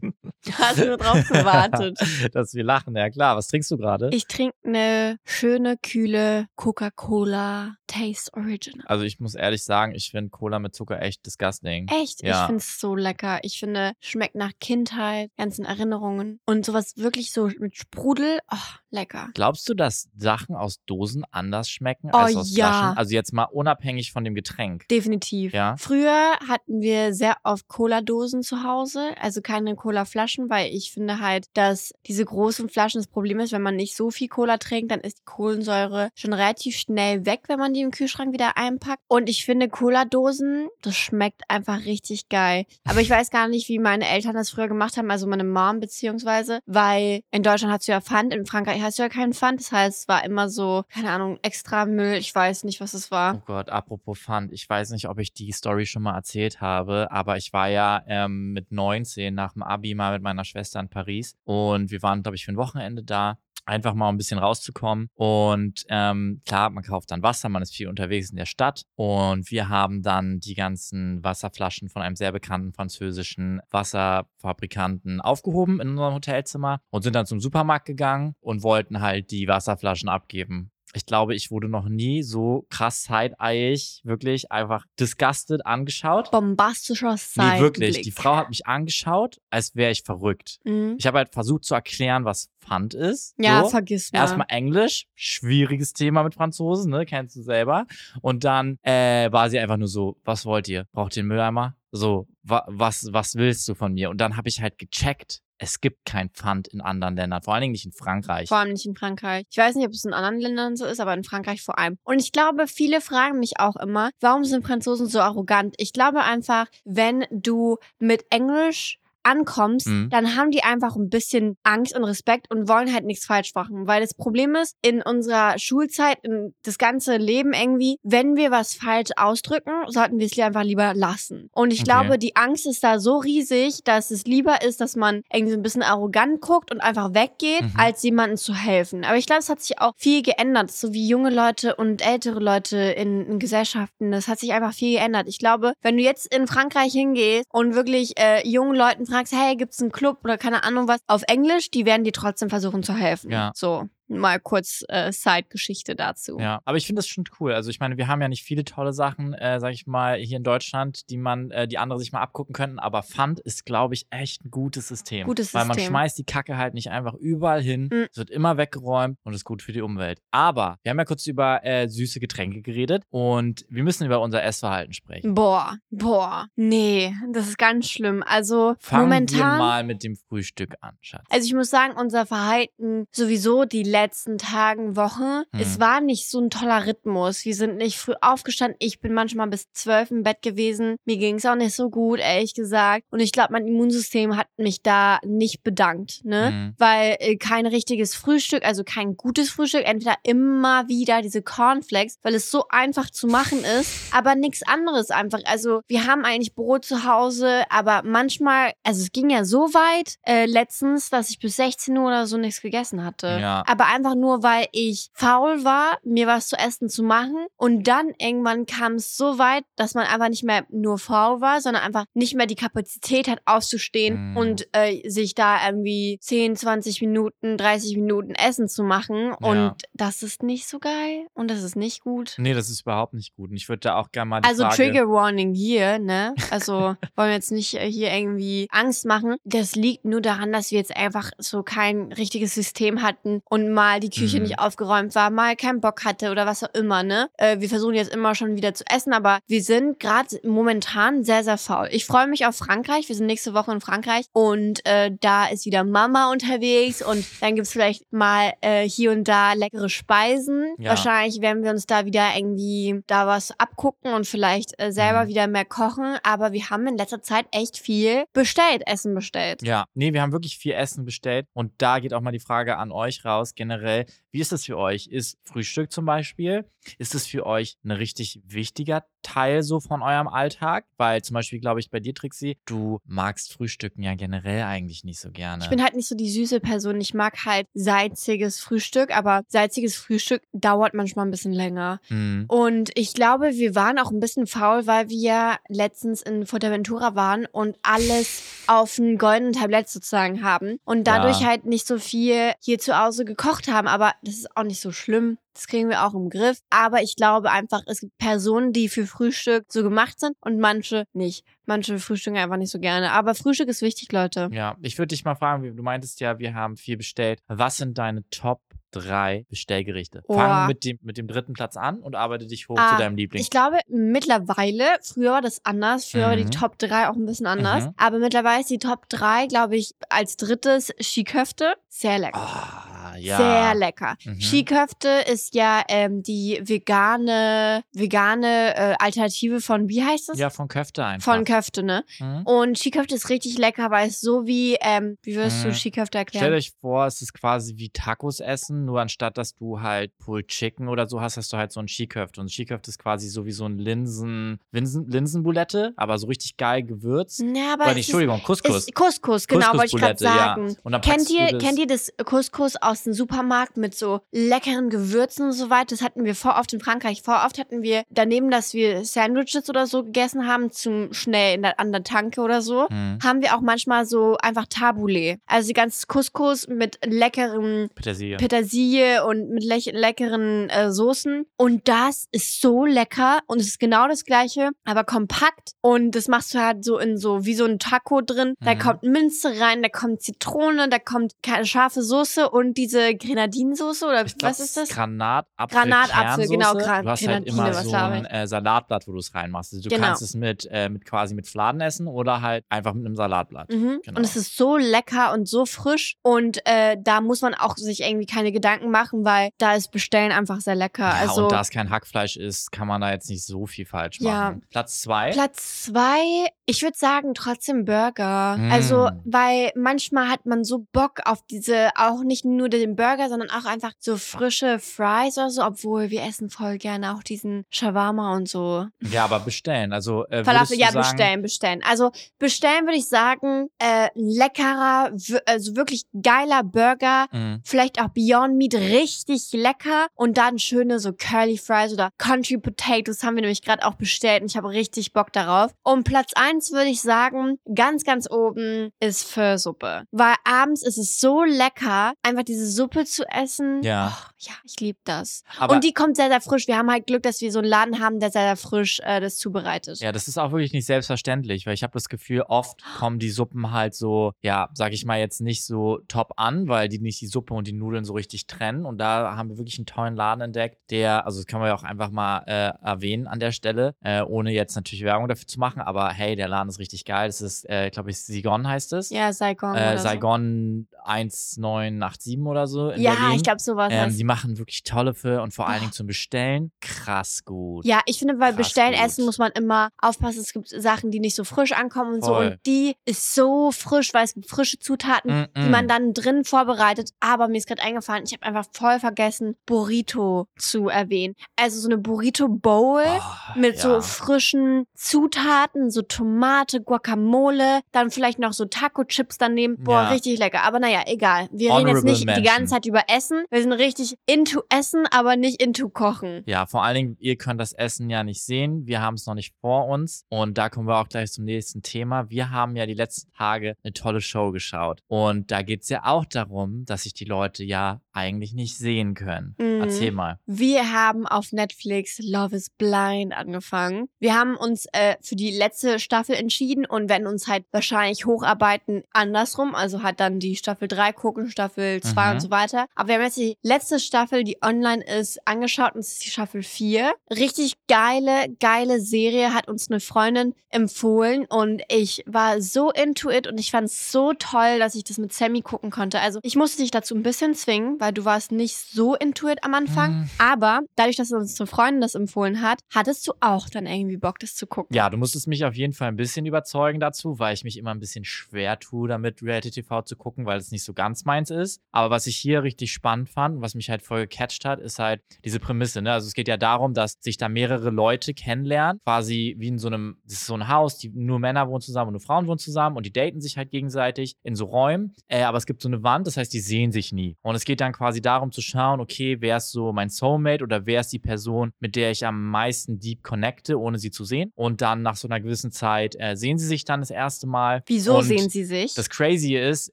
Hast du nur drauf gewartet? Dass wir lachen, ja klar. Was trinkst du gerade? Ich trinke eine schöne, kühle Coca-Cola Taste Original. Also ich muss ehrlich sagen, ich finde Cola mit Zucker echt disgusting. Echt? Ich Ja. finde es so lecker. Ich finde, schmeckt nach Kindheit, ganzen Erinnerungen. Und sowas wirklich so mit Sprudel. Oh, lecker. Glaubst du, dass Sachen aus Dosen anders schmecken Oh, als aus ja. Flaschen? Also jetzt mal unabhängig von dem Getränk. Definitiv. Ja. Früher hatten wir sehr oft Cola-Dosen zu Hause, also keine Cola-Flaschen, weil ich finde halt, dass diese großen Flaschen das Problem ist, wenn man nicht so viel Cola trinkt, dann ist die Kohlensäure schon relativ schnell weg, wenn man die im Kühlschrank wieder einpackt. Und ich finde Cola-Dosen, das schmeckt einfach richtig geil. Aber ich weiß gar nicht, wie meine Eltern das früher gemacht haben, also meine Mom beziehungsweise, weil in Deutschland hast du ja Pfand, in Frankreich hast du ja keinen Pfand. Das heißt, es war immer so, keine Ahnung, extra Müll, ich weiß nicht, was es war. Oh Gott, apropos Pfand. Ich weiß nicht, ob ich die Story schon mal erzählt habe, aber ich war ja ähm, mit 19 nach dem Abi mal mit meiner Schwester in Paris und wir waren, glaube ich, für ein Wochenende da. Einfach mal ein bisschen rauszukommen. Und ähm, klar, man kauft dann Wasser, man ist viel unterwegs in der Stadt. Und wir haben dann die ganzen Wasserflaschen von einem sehr bekannten französischen Wasserfabrikanten aufgehoben in unserem Hotelzimmer und sind dann zum Supermarkt gegangen und wollten halt die Wasserflaschen abgeben. Ich glaube, ich wurde noch nie so krass side-eyig, wirklich einfach disgusted angeschaut. Bombastischer Nee, Seitenblick. wirklich. Die Frau hat mich angeschaut, als wäre ich verrückt. Mhm. Ich habe halt versucht zu erklären, was Pfand ist. Ja, so. vergiss mal. Erstmal Englisch, schwieriges Thema mit Franzosen, ne? Kennst du selber. Und dann äh, war sie einfach nur so, was wollt ihr? Braucht ihr einen Mülleimer? So, wa was, was willst du von mir? Und dann habe ich halt gecheckt, es gibt kein Pfand in anderen Ländern, vor allen Dingen nicht in Frankreich. Vor allem nicht in Frankreich. Ich weiß nicht, ob es in anderen Ländern so ist, aber in Frankreich vor allem. Und ich glaube, viele fragen mich auch immer, warum sind Franzosen so arrogant? Ich glaube einfach, wenn du mit Englisch ankommst, Mhm. dann haben die einfach ein bisschen Angst und Respekt und wollen halt nichts falsch machen. Weil das Problem ist, in unserer Schulzeit, in das ganze Leben irgendwie, wenn wir was falsch ausdrücken, sollten wir es einfach lieber lassen. Und ich Okay. glaube, die Angst ist da so riesig, dass es lieber ist, dass man irgendwie so ein bisschen arrogant guckt und einfach weggeht, Mhm. als jemandem zu helfen. Aber ich glaube, es hat sich auch viel geändert, so wie junge Leute und ältere Leute in, in Gesellschaften. Das hat sich einfach viel geändert. Ich glaube, wenn du jetzt in Frankreich hingehst und wirklich äh, jungen Leuten fragst, hey, gibt's einen Club oder keine Ahnung was auf Englisch, die werden dir trotzdem versuchen zu helfen. Ja. So, mal kurz äh, Side-Geschichte dazu. Ja, aber ich finde das schon cool. Also ich meine, wir haben ja nicht viele tolle Sachen, äh, sag ich mal, hier in Deutschland, die man, äh, die andere sich mal abgucken könnten. Aber Pfand ist, glaube ich, echt ein gutes System. Gutes Weil man System. schmeißt die Kacke halt nicht einfach überall hin. Mhm. Es wird immer weggeräumt und ist gut für die Umwelt. Aber wir haben ja kurz über äh, süße Getränke geredet und wir müssen über unser Essverhalten sprechen. Boah, boah, nee, das ist ganz schlimm. Also Fangen wir momentan. mal mit dem Frühstück an, Schatz. Also ich muss sagen, unser Verhalten sowieso die letzten Tagen, Wochen, Mhm. es war nicht so ein toller Rhythmus. Wir sind nicht früh aufgestanden. Ich bin manchmal bis zwölf im Bett gewesen. Mir ging es auch nicht so gut, ehrlich gesagt. Und ich glaube, mein Immunsystem hat mich da nicht bedankt, ne? Mhm. Weil äh, kein richtiges Frühstück, also kein gutes Frühstück, entweder immer wieder diese Cornflakes, weil es so einfach zu machen ist, aber nichts anderes einfach. Also wir haben eigentlich Brot zu Hause, aber manchmal, also es ging ja so weit äh, letztens, dass ich bis 16 Uhr oder so nichts gegessen hatte. Ja. Aber einfach nur, weil ich faul war, mir was zu essen zu machen und dann irgendwann kam es so weit, dass man einfach nicht mehr nur faul war, sondern einfach nicht mehr die Kapazität hat aufzustehen Mhm. und äh, sich da irgendwie 10, 20 Minuten, 30 Minuten Essen zu machen. Und Ja. das ist nicht so geil und das ist nicht gut. Nee, das ist überhaupt nicht gut. Und ich würde da auch gerne mal die Also Frage... Trigger Warning hier, ne? Also wollen wir jetzt nicht äh, hier irgendwie Angst machen. Das liegt nur daran, dass wir jetzt einfach so kein richtiges System hatten und mal die Küche Mhm. nicht aufgeräumt war, mal keinen Bock hatte oder was auch immer, ne? Äh, wir versuchen jetzt immer schon wieder zu essen, aber wir sind gerade momentan sehr, sehr faul. Ich freue mich auf Frankreich. Wir sind nächste Woche in Frankreich und äh, da ist wieder Mama unterwegs und dann gibt's vielleicht mal äh, hier und da leckere Speisen. Ja. Wahrscheinlich werden wir uns da wieder irgendwie da was abgucken und vielleicht äh, selber Mhm. wieder mehr kochen. Aber wir haben in letzter Zeit echt viel bestellt, Essen bestellt. Ja, nee, wir haben wirklich viel Essen bestellt und da geht auch mal die Frage an euch raus. Generell, wie ist das für euch? Ist Frühstück zum Beispiel, ist es für euch ein richtig wichtiger Teil so von eurem Alltag? Weil zum Beispiel, glaube ich, bei dir, Trixie, du magst Frühstücken ja generell eigentlich nicht so gerne. Ich bin halt nicht so die süße Person. Ich mag halt salziges Frühstück, aber salziges Frühstück dauert manchmal ein bisschen länger. Mhm. Und ich glaube, wir waren auch ein bisschen faul, weil wir letztens in Fuerteventura waren und alles auf ein goldenen Tablett sozusagen haben und dadurch Ja. halt nicht so viel hier zu Hause gekocht haben. Aber das ist auch nicht so schlimm. Das kriegen wir auch im Griff. Aber ich glaube einfach, es gibt Personen, die für Frühstück so gemacht sind und manche nicht. Manche frühstücken einfach nicht so gerne. Aber Frühstück ist wichtig, Leute. Ja, ich würde dich mal fragen, du meintest ja, wir haben viel bestellt. Was sind deine Top drei Bestellgerichte? Oh. Fang mit dem, mit dem dritten Platz an und arbeite dich hoch Ah, zu deinem Liebling. Ich glaube, mittlerweile, früher war das anders, früher war die Mhm. Top 3 auch ein bisschen anders. Mhm. Aber mittlerweile ist die Top 3, glaube ich, als drittes Skiköfte. Sehr lecker. Ah, ja. Sehr lecker. Mhm. Skiköfte ist ja ähm, die vegane, vegane äh, Alternative von, wie heißt das? Ja, von Köfte einfach. Von Köfte, ne? Mhm. Und Skiköfte ist richtig lecker, weil es so wie, ähm, wie würdest du Mhm. Skiköfte Stellt erklären? euch vor, es ist quasi wie Tacos essen, nur anstatt dass du halt Pulled Chicken oder so hast, hast du halt so ein Skiköfte. Und Skiköfte ist quasi so wie so ein Linsen, Linsen, Linsenboulette, aber so richtig geil gewürzt. Ja, aber ist- Entschuldigung, Couscous. Couscous, genau, wollte ich gerade ja. sagen. Dann Kennt du ihr, das- kennt ihr das Couscous aus dem Supermarkt mit so leckeren Gewürzen und so weiter? Das hatten wir vor oft in Frankreich. Vor oft hatten wir daneben, dass wir Sandwiches oder so gegessen haben, zum schnell in der, an der Tanke oder so, Mhm. haben wir auch manchmal so einfach Tabbouleh. Also ganzes Couscous mit leckeren Petersilie. Petersilie und mit lech- leckeren äh, Soßen. Und das ist so lecker und es ist genau das gleiche, aber kompakt. Und das machst du halt so in so, wie so ein Taco drin. Da Mhm. kommt Minze rein, da kommt Zitrone, da kommt keine scharfe Soße und diese Grenadinsoße oder glaub, was ist das? Granatapfel. Granatapfel, genau, Kernsoße. Gra- Du hast halt Grenadine, immer was so ein äh, Salatblatt, wo du es reinmachst. Also du Genau. kannst es mit, äh, mit quasi mit Fladen essen oder halt einfach mit einem Salatblatt. Mhm. Genau. Und es ist so lecker und so frisch. Und äh, da muss man auch sich irgendwie keine Gedanken machen, weil da ist Bestellen einfach sehr lecker. Ja, also und da es kein Hackfleisch ist, kann man da jetzt nicht so viel falsch machen. Ja. Platz zwei. Platz zwei, ich würde sagen trotzdem Burger. Mm. Also, weil manchmal hat man so Bock auf diese, auch nicht nur den Burger, sondern auch einfach so frische Fries oder so, obwohl wir essen voll gerne auch diesen Shawarma und so. ja, aber bestellen. Also äh, Falafel, ja, sagen, bestellen, bestellen. Also bestellen würde ich sagen, äh, leckerer, also wirklich geiler Burger. Mhm. Vielleicht auch Beyond Meat richtig lecker und dann schöne so Curly Fries oder Country Potatoes haben wir nämlich gerade auch bestellt und ich habe richtig Bock darauf. Und Platz eins würde ich sagen, ganz, ganz oben ist Pho-Suppe. Weil abends ist es so lecker, einfach diese Suppe zu essen. Ja. Oh, ja, ich liebe das. Aber und die kommt sehr, sehr frisch. Wir haben halt Glück, dass wir so einen Laden haben, der sehr, sehr frisch äh, das zubereitet. Ja, das ist auch wirklich nicht selbstverständlich, weil ich habe das Gefühl, oft kommen die Suppen halt so, ja, sag ich mal jetzt nicht so top an, weil die nicht die Suppe und die Nudeln so richtig trennen. Und da haben wir wirklich einen tollen Laden entdeckt, der, also das können wir ja auch einfach mal äh, erwähnen an der Stelle, äh, ohne jetzt natürlich Werbung dafür zu machen, aber hey, der Laden ist richtig geil. Das ist, äh, glaube ich, Saigon heißt es. Ja, Saigon. Saigon 1987 oder so. So. Ja, Berlin. ich glaube sowas. Ähm, heißt- die machen wirklich tolle für und vor allen. Dingen zum Bestellen krass gut. Ja, ich finde, bei Krass Bestellen gut. Essen muss man immer aufpassen. Es gibt Sachen, die nicht so frisch ankommen und so. Voll. Und die ist so frisch, weil es gibt frische Zutaten, Mm, die mm. man dann drin vorbereitet. Aber mir ist gerade eingefallen, ich habe einfach voll vergessen, Burrito zu erwähnen. Also so eine Burrito Bowl. Oh, Mit ja. so frischen Zutaten, so Tomate, Guacamole, dann vielleicht noch so Taco-Chips daneben. Boah, Ja. richtig lecker. Aber naja, egal. Wir reden jetzt Honorable nicht die Mention. ganze Zeit über Essen. Wir sind richtig into Essen, aber nicht into Kochen. Ja, vor allen Dingen, ihr könnt das Essen ja nicht sehen. Wir haben es noch nicht vor uns. Und da kommen wir auch gleich zum nächsten Thema. Wir haben ja die letzten Tage eine tolle Show geschaut. Und da geht's ja auch darum, dass sich die Leute ja eigentlich nicht sehen können. Mhm. Erzähl mal. Wir haben auf Netflix Love is Blind angefangen. Wir haben uns äh, für die letzte Staffel entschieden und werden uns halt wahrscheinlich hocharbeiten andersrum. Also halt dann die Staffel 3 gucken, Staffel 2 Mhm. und so weiter. Aber wir haben jetzt die letzte Staffel, die online ist, angeschaut und es ist die Staffel 4. Richtig geile, geile Serie hat uns eine Freundin empfohlen und ich war so into it und ich fand es so toll, dass ich das mit Sammy gucken konnte. Also ich musste dich dazu ein bisschen zwingen, weil du warst nicht so into it am Anfang. Mm. Aber dadurch, dass unsere Freundin das empfohlen hat, hattest du auch dann irgendwie Bock, das zu gucken. Ja, du musstest mich auf jeden Fall ein bisschen überzeugen dazu, weil ich mich immer ein bisschen schwer tue, damit Reality TV zu gucken, weil es nicht so ganz meins ist. Aber was ich hier richtig spannend fand, was mich halt voll gecatcht hat, ist halt diese Prämisse. Ne? Also es geht ja darum, dass sich da mehrere Leute kennenlernen, quasi wie in so einem, das ist so ein Haus, die nur Männer wohnen zusammen und nur Frauen wohnen zusammen und die daten sich halt gegenseitig in so Räumen. Äh, aber es gibt so eine Wand, das heißt, die sehen sich nie. Und es geht dann quasi darum zu schauen, okay, wer ist so mein Soulmate oder wer ist die Person, mit der ich am meisten deep connecte, ohne sie zu sehen. Und dann nach so einer gewissen Zeit äh, sehen sie sich dann das erste Mal. Wieso und sehen sie sich? Das Crazy ist,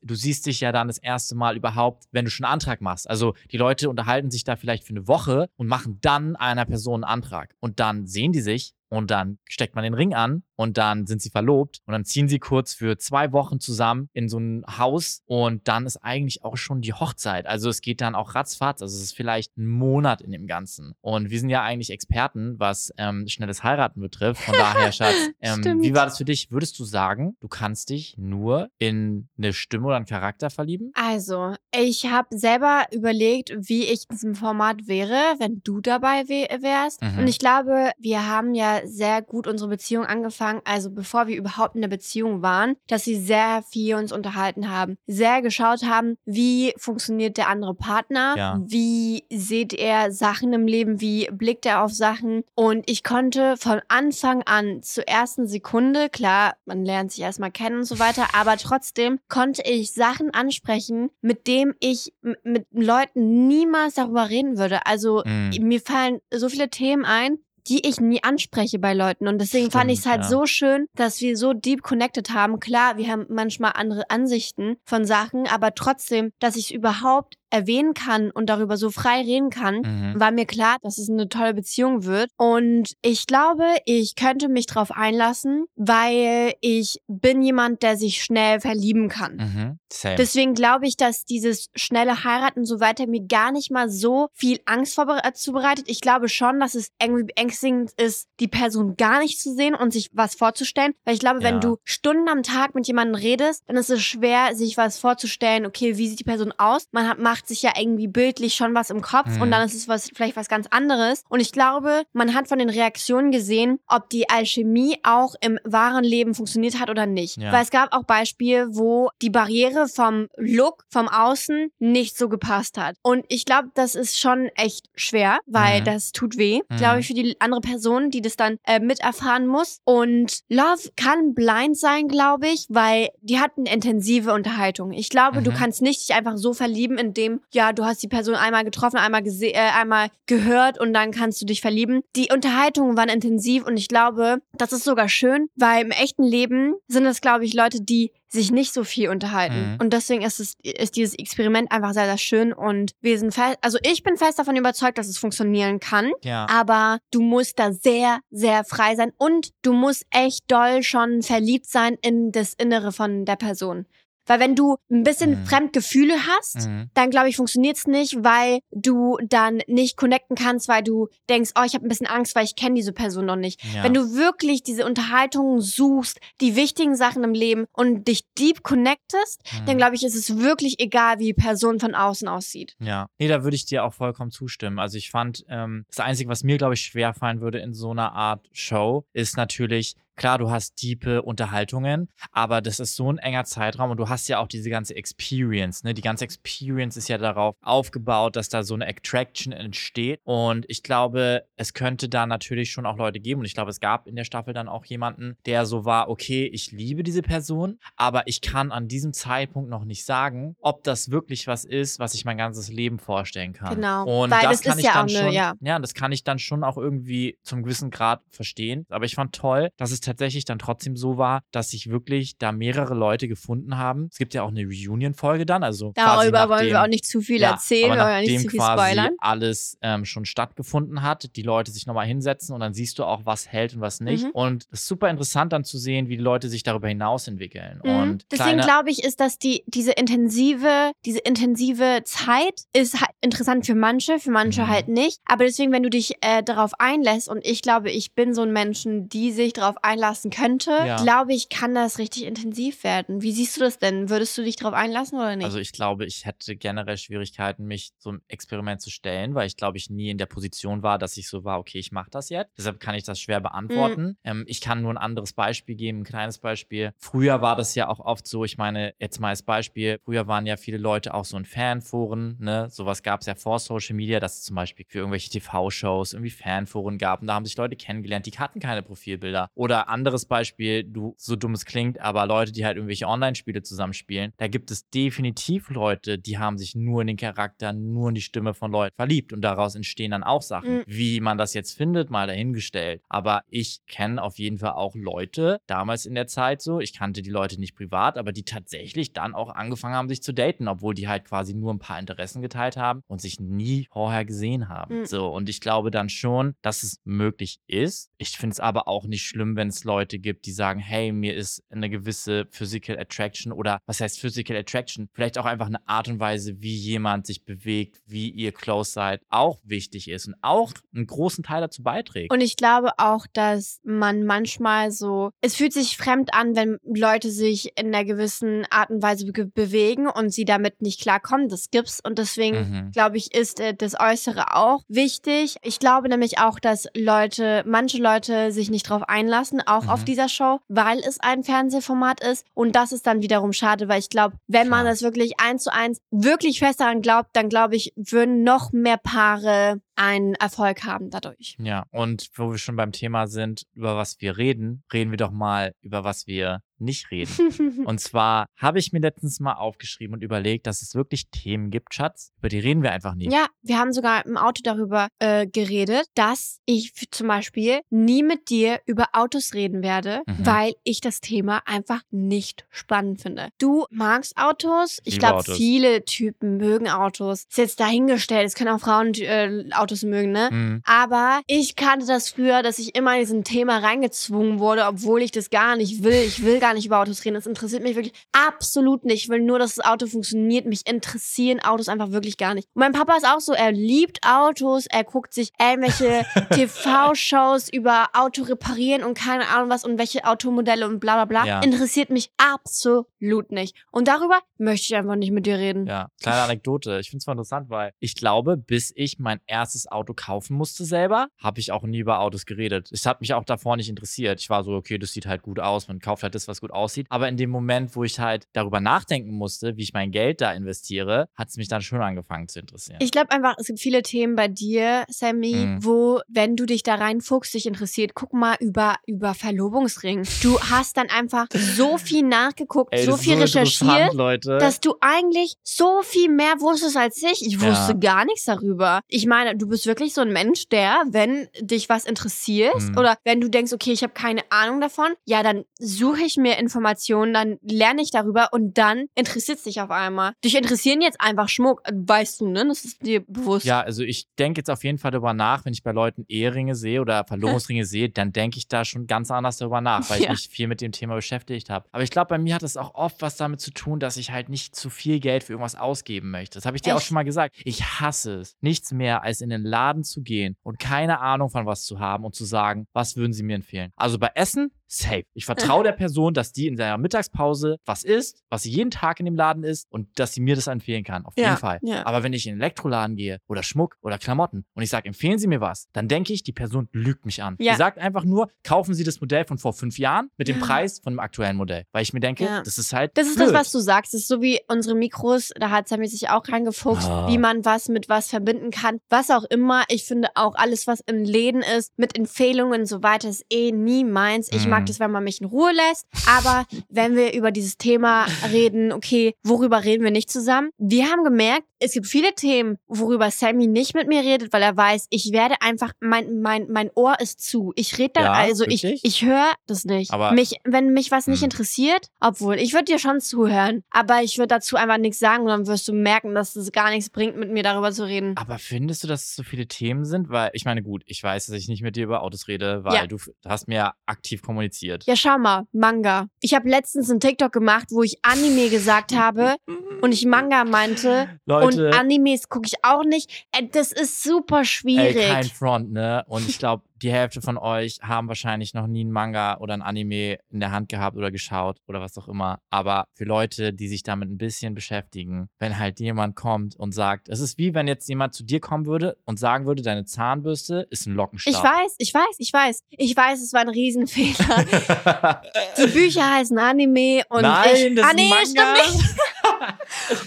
du siehst dich ja dann das erste Mal überhaupt, wenn du schon einen Antrag machst. Also die Leute unterhalten sich da vielleicht für eine Woche und machen dann einer Person einen Antrag. Und dann sehen die sich und dann steckt man den Ring an und dann sind sie verlobt und dann ziehen sie kurz für zwei Wochen zusammen in so ein Haus und dann ist eigentlich auch schon die Hochzeit. Also es geht dann auch ratzfatz. Also es ist vielleicht ein Monat in dem Ganzen. Und wir sind ja eigentlich Experten, was ähm, schnelles Heiraten betrifft. Von daher, Schatz, ähm, wie war das für dich? Würdest du sagen, du kannst dich nur in eine Stimme oder einen Charakter verlieben? Also, ich habe selber überlegt, wie ich in diesem Format wäre, wenn du dabei wä- wärst. Mhm. Und ich glaube, wir haben ja sehr gut unsere Beziehung angefangen, also bevor wir überhaupt in der Beziehung waren, dass sie sehr viel uns unterhalten haben, sehr geschaut haben, wie funktioniert der andere Partner, Ja. wie sieht er Sachen im Leben, wie blickt er auf Sachen. Und ich konnte von Anfang an zur ersten Sekunde, klar, man lernt sich erstmal kennen und so weiter, aber trotzdem konnte ich Sachen ansprechen, mit dem ich mit Leuten niemals darüber reden würde. Also Mhm. mir fallen so viele Themen ein, die ich nie anspreche bei Leuten. Und deswegen fand ich es Stimmt, halt ja. so schön, dass wir so deep connected haben. Klar, wir haben manchmal andere Ansichten von Sachen, aber trotzdem, dass ich es überhaupt erwähnen kann und darüber so frei reden kann, Mhm. war mir klar, dass es eine tolle Beziehung wird. Und ich glaube, ich könnte mich drauf einlassen, weil ich bin jemand, der sich schnell verlieben kann. Mhm. Same. Deswegen glaube ich, dass dieses schnelle Heiraten und so weiter mir gar nicht mal so viel Angst vorbere- zubereitet. Ich glaube schon, dass es irgendwie beängstigend ist, die Person gar nicht zu sehen und sich was vorzustellen. Weil ich glaube, Ja. wenn du Stunden am Tag mit jemandem redest, dann ist es schwer, sich was vorzustellen. Okay, wie sieht die Person aus? Man hat, macht sich ja irgendwie bildlich schon was im Kopf Mhm. und dann ist es was, vielleicht was ganz anderes. Und ich glaube, man hat von den Reaktionen gesehen, ob die Alchemie auch im wahren Leben funktioniert hat oder nicht. Ja. Weil es gab auch Beispiele, wo die Barriere vom Look, vom Außen nicht so gepasst hat. Und ich glaube, das ist schon echt schwer, weil Mhm. das tut weh, Mhm. glaube ich, für die andere Person, die das dann äh, miterfahren muss. Und Love kann blind sein, glaube ich, weil die hatten intensive Unterhaltung. Ich glaube, du Mhm. kannst nicht dich einfach so verlieben, indem, ja, du hast die Person einmal getroffen, einmal, gese äh, einmal gehört und dann kannst du dich verlieben. Die Unterhaltungen waren intensiv und ich glaube, das ist sogar schön, weil im echten Leben sind es, glaube ich, Leute, die sich nicht so viel unterhalten. Mhm. Und deswegen ist es, ist dieses Experiment einfach sehr, sehr schön und wir sind fest, also ich bin fest davon überzeugt, dass es funktionieren kann. ja. Aber du musst da sehr, sehr frei sein und du musst echt doll schon verliebt sein in das Innere von der Person. Weil wenn du ein bisschen Mhm. Fremdgefühle hast, Mhm. dann glaube ich, funktioniert's nicht, weil du dann nicht connecten kannst, weil du denkst, oh, ich habe ein bisschen Angst, weil ich kenne diese Person noch nicht. Ja. Wenn du wirklich diese Unterhaltung suchst, die wichtigen Sachen im Leben und dich deep connectest, Mhm. dann glaube ich, ist es wirklich egal, wie die Person von außen aussieht. Ja, nee, da würde ich dir auch vollkommen zustimmen. Also ich fand, ähm, das Einzige, was mir, glaube ich, schwerfallen würde in so einer Art Show, ist natürlich, klar, du hast diepe Unterhaltungen, aber das ist so ein enger Zeitraum und du hast ja auch diese ganze Experience, ne? Die ganze Experience ist ja darauf aufgebaut, dass da so eine Attraction entsteht und ich glaube, es könnte da natürlich schon auch Leute geben und ich glaube, es gab in der Staffel dann auch jemanden, der so war, okay, ich liebe diese Person, aber ich kann an diesem Zeitpunkt noch nicht sagen, ob das wirklich was ist, was ich mein ganzes Leben vorstellen kann. Genau, Und weil das das kann ich ja dann eine- schon, ja. ja, das kann ich dann schon auch irgendwie zum gewissen Grad verstehen. Aber ich fand toll, dass es tatsächlich dann trotzdem so war, dass sich wirklich da mehrere Leute gefunden haben. Es gibt ja auch eine Reunion-Folge dann, also Darüber wollen wir auch nicht zu viel ja, erzählen, aber ja nicht nachdem zu viel quasi spoilern. alles ähm, schon stattgefunden hat, die Leute sich nochmal hinsetzen und dann siehst du auch, was hält und was nicht. Mhm. Und es ist super interessant dann zu sehen, wie die Leute sich darüber hinaus entwickeln. Mhm. Und Deswegen glaube ich, ist dass die diese intensive, diese intensive Zeit ist halt interessant für manche, für manche Mhm. halt nicht. Aber deswegen, wenn du dich äh, darauf einlässt und ich glaube, ich bin so ein Menschen, die sich darauf einlassen könnte, Ja. glaube ich, kann das richtig intensiv werden. Wie siehst du das denn? Würdest du dich darauf einlassen oder nicht? Also ich glaube, ich hätte generell Schwierigkeiten, mich so einem Experiment zu stellen, weil ich glaube, ich nie in der Position war, dass ich so war, okay, ich mache das jetzt. Deshalb kann ich das schwer beantworten. Ähm, ich kann nur ein anderes Beispiel geben, ein kleines Beispiel. Früher war das ja auch oft so, ich meine, jetzt mal als Beispiel, früher waren ja viele Leute auch so in Fanforen, ne? Sowas gab es ja vor Social Media, dass es zum Beispiel für irgendwelche TV-Shows irgendwie Fanforen gab und da haben sich Leute kennengelernt, die hatten keine Profilbilder. Oder anderes Beispiel, du, so dumm es klingt, aber Leute, die halt irgendwelche Online-Spiele zusammenspielen, da gibt es definitiv Leute, die haben sich nur in den Charakter, nur in die Stimme von Leuten verliebt und daraus entstehen dann auch Sachen. Mhm. Wie man das jetzt findet, mal dahingestellt. Aber ich kenne auf jeden Fall auch Leute, damals in der Zeit so, ich kannte die Leute nicht privat, aber die tatsächlich dann auch angefangen haben, sich zu daten, obwohl die halt quasi nur ein paar Interessen geteilt haben und sich nie vorher gesehen haben. Mhm. So, und ich glaube dann schon, dass es möglich ist. Ich finde es aber auch nicht schlimm, wenn es Leute gibt, die sagen, hey, mir ist eine gewisse Physical Attraction oder was heißt Physical Attraction? Vielleicht auch einfach eine Art und Weise, wie jemand sich bewegt, wie ihr close seid, auch wichtig ist und auch einen großen Teil dazu beiträgt. Und ich glaube auch, dass man manchmal so, es fühlt sich fremd an, wenn Leute sich in einer gewissen Art und Weise be bewegen und sie damit nicht klarkommen. Das gibt's. Und deswegen, Mhm. glaube ich, ist äh, das Äußere auch wichtig. Ich glaube nämlich auch, dass Leute, manche Leute sich nicht drauf einlassen, auch Mhm. auf dieser Show, weil es ein Fernsehformat ist. Und das ist dann wiederum schade, weil ich glaube, wenn man Klar. das wirklich eins zu eins wirklich fest daran glaubt, dann glaube ich, würden noch mehr Paare einen Erfolg haben dadurch. Ja, und wo wir schon beim Thema sind, über was wir reden, reden wir doch mal über was wir nicht reden. Und zwar habe ich mir letztens mal aufgeschrieben und überlegt, dass es wirklich Themen gibt, Schatz, über die reden wir einfach nie. Ja, wir haben sogar im Auto darüber äh, geredet, dass ich zum Beispiel nie mit dir über Autos reden werde, Mhm. weil ich das Thema einfach nicht spannend finde. Du magst Autos. Ich Liebe glaube, viele Typen mögen Autos. Ist jetzt dahingestellt. Es können auch Frauen äh, Autos mögen, ne? Hm. Aber ich kannte das früher, dass ich immer in diesem Thema reingezwungen wurde, obwohl ich das gar nicht will. Ich will gar nicht über Autos reden. Das interessiert mich wirklich absolut nicht. Ich will nur, dass das Auto funktioniert. Mich interessieren Autos einfach wirklich gar nicht. Und mein Papa ist auch so, er liebt Autos. Er guckt sich irgendwelche TV-Shows über Auto reparieren und keine Ahnung was und welche Automodelle und bla bla bla. Ja. Interessiert mich absolut nicht. Und darüber möchte ich einfach nicht mit dir reden. Ja, kleine Anekdote. Ich finde es mal interessant, weil ich glaube, bis ich mein erstes Auto kaufen musste selber, habe ich auch nie über Autos geredet. Es hat mich auch davor nicht interessiert. Ich war so, okay, das sieht halt gut aus. Man kauft halt das, was gut aussieht. Aber in dem Moment, wo ich halt darüber nachdenken musste, wie ich mein Geld da investiere, hat es mich dann schon angefangen zu interessieren. Ich glaube einfach, es gibt viele Themen bei dir, Sammy, Mhm. wo, wenn du dich da reinfuchst, dich interessiert, guck mal über, über Verlobungsring. Du hast dann einfach so viel nachgeguckt, Ey, so viel interessant, recherchiert. Dass du eigentlich so viel mehr wusstest als ich. Ich Ja. wusste gar nichts darüber. Ich meine, du bist wirklich so ein Mensch, der, wenn dich was interessiert Mhm. oder wenn du denkst, okay, ich habe keine Ahnung davon, ja, dann suche ich mir Informationen, dann lerne ich darüber und dann interessiert es dich auf einmal. Dich interessieren jetzt einfach Schmuck, weißt du, ne? Das ist dir bewusst. Ja, also ich denke jetzt auf jeden Fall darüber nach, wenn ich bei Leuten Eheringe sehe oder Verlobungsringe sehe, dann denke ich da schon ganz anders darüber nach, weil ich Ja. mich viel mit dem Thema beschäftigt habe. Aber ich glaube, bei mir hat es auch oft was damit zu tun, dass ich halt nicht zu viel Geld für irgendwas ausgeben möchte. Das habe ich dir auch Echt? schon mal gesagt. Ich hasse es, nichts mehr als in den Laden zu gehen und keine Ahnung von was zu haben und zu sagen, was würden sie mir empfehlen. Also bei Essen, safe. Ich vertraue der Person, dass die in seiner Mittagspause was isst, was sie jeden Tag in dem Laden isst und dass sie mir das empfehlen kann. Auf Ja, jeden Fall. ja. Aber wenn ich in den Elektroladen gehe oder Schmuck oder Klamotten und ich sage, empfehlen Sie mir was, dann denke ich, die Person lügt mich an. Ja. Sie sagt einfach nur, kaufen Sie das Modell von vor fünf Jahren mit dem Preis von dem aktuellen Modell. Weil ich mir denke, das ist halt. Das ist blöd. das, was du sagst. Das ist so wie unsere Mikros, da hat Sammy sich auch reingefuchst, Ah. wie man was mit was verbinden kann. Was auch immer. Ich finde auch alles, was in Läden ist, mit Empfehlungen und so weiter, ist eh nie meins. Ich Mm. mag mag das, wenn man mich in Ruhe lässt. Aber wenn wir über dieses Thema reden, okay, worüber reden wir nicht zusammen? Wir haben gemerkt, es gibt viele Themen, worüber Sammy nicht mit mir redet, weil er weiß, ich werde einfach, mein, mein, mein Ohr ist zu. Ich rede da, Ja, also ich, wirklich? ich höre das nicht. Aber- mich, wenn mich was nicht Hm. interessiert, obwohl, ich würde dir schon zuhören, aber ich würde dazu einfach nichts sagen und dann wirst du merken, dass es gar nichts bringt, mit mir darüber zu reden. Aber findest du, dass es so viele Themen sind? Weil, ich meine, gut, ich weiß, dass ich nicht mit dir über Autos rede, weil Ja. du hast mir aktiv kommuniziert. Ja, schau mal, Manga. Ich habe letztens einen TikTok gemacht, wo ich Anime gesagt habe und ich Manga meinte. Leute, Und Animes gucke ich auch nicht. Äh, Das ist super ey, schwierig. kein Front, ne? Und ich glaube, die Hälfte von euch haben wahrscheinlich noch nie einen Manga oder ein Anime in der Hand gehabt oder geschaut oder was auch immer. Aber für Leute, die sich damit ein bisschen beschäftigen, wenn halt jemand kommt und sagt, es ist wie wenn jetzt jemand zu dir kommen würde und sagen würde, deine Zahnbürste ist ein Lockenstab. ich weiß, ich weiß, ich weiß. Ich weiß, es war ein Riesenfehler. Die Bücher heißen Anime und Nein, ich. das ah, ist nee, Manga. stimmt nicht.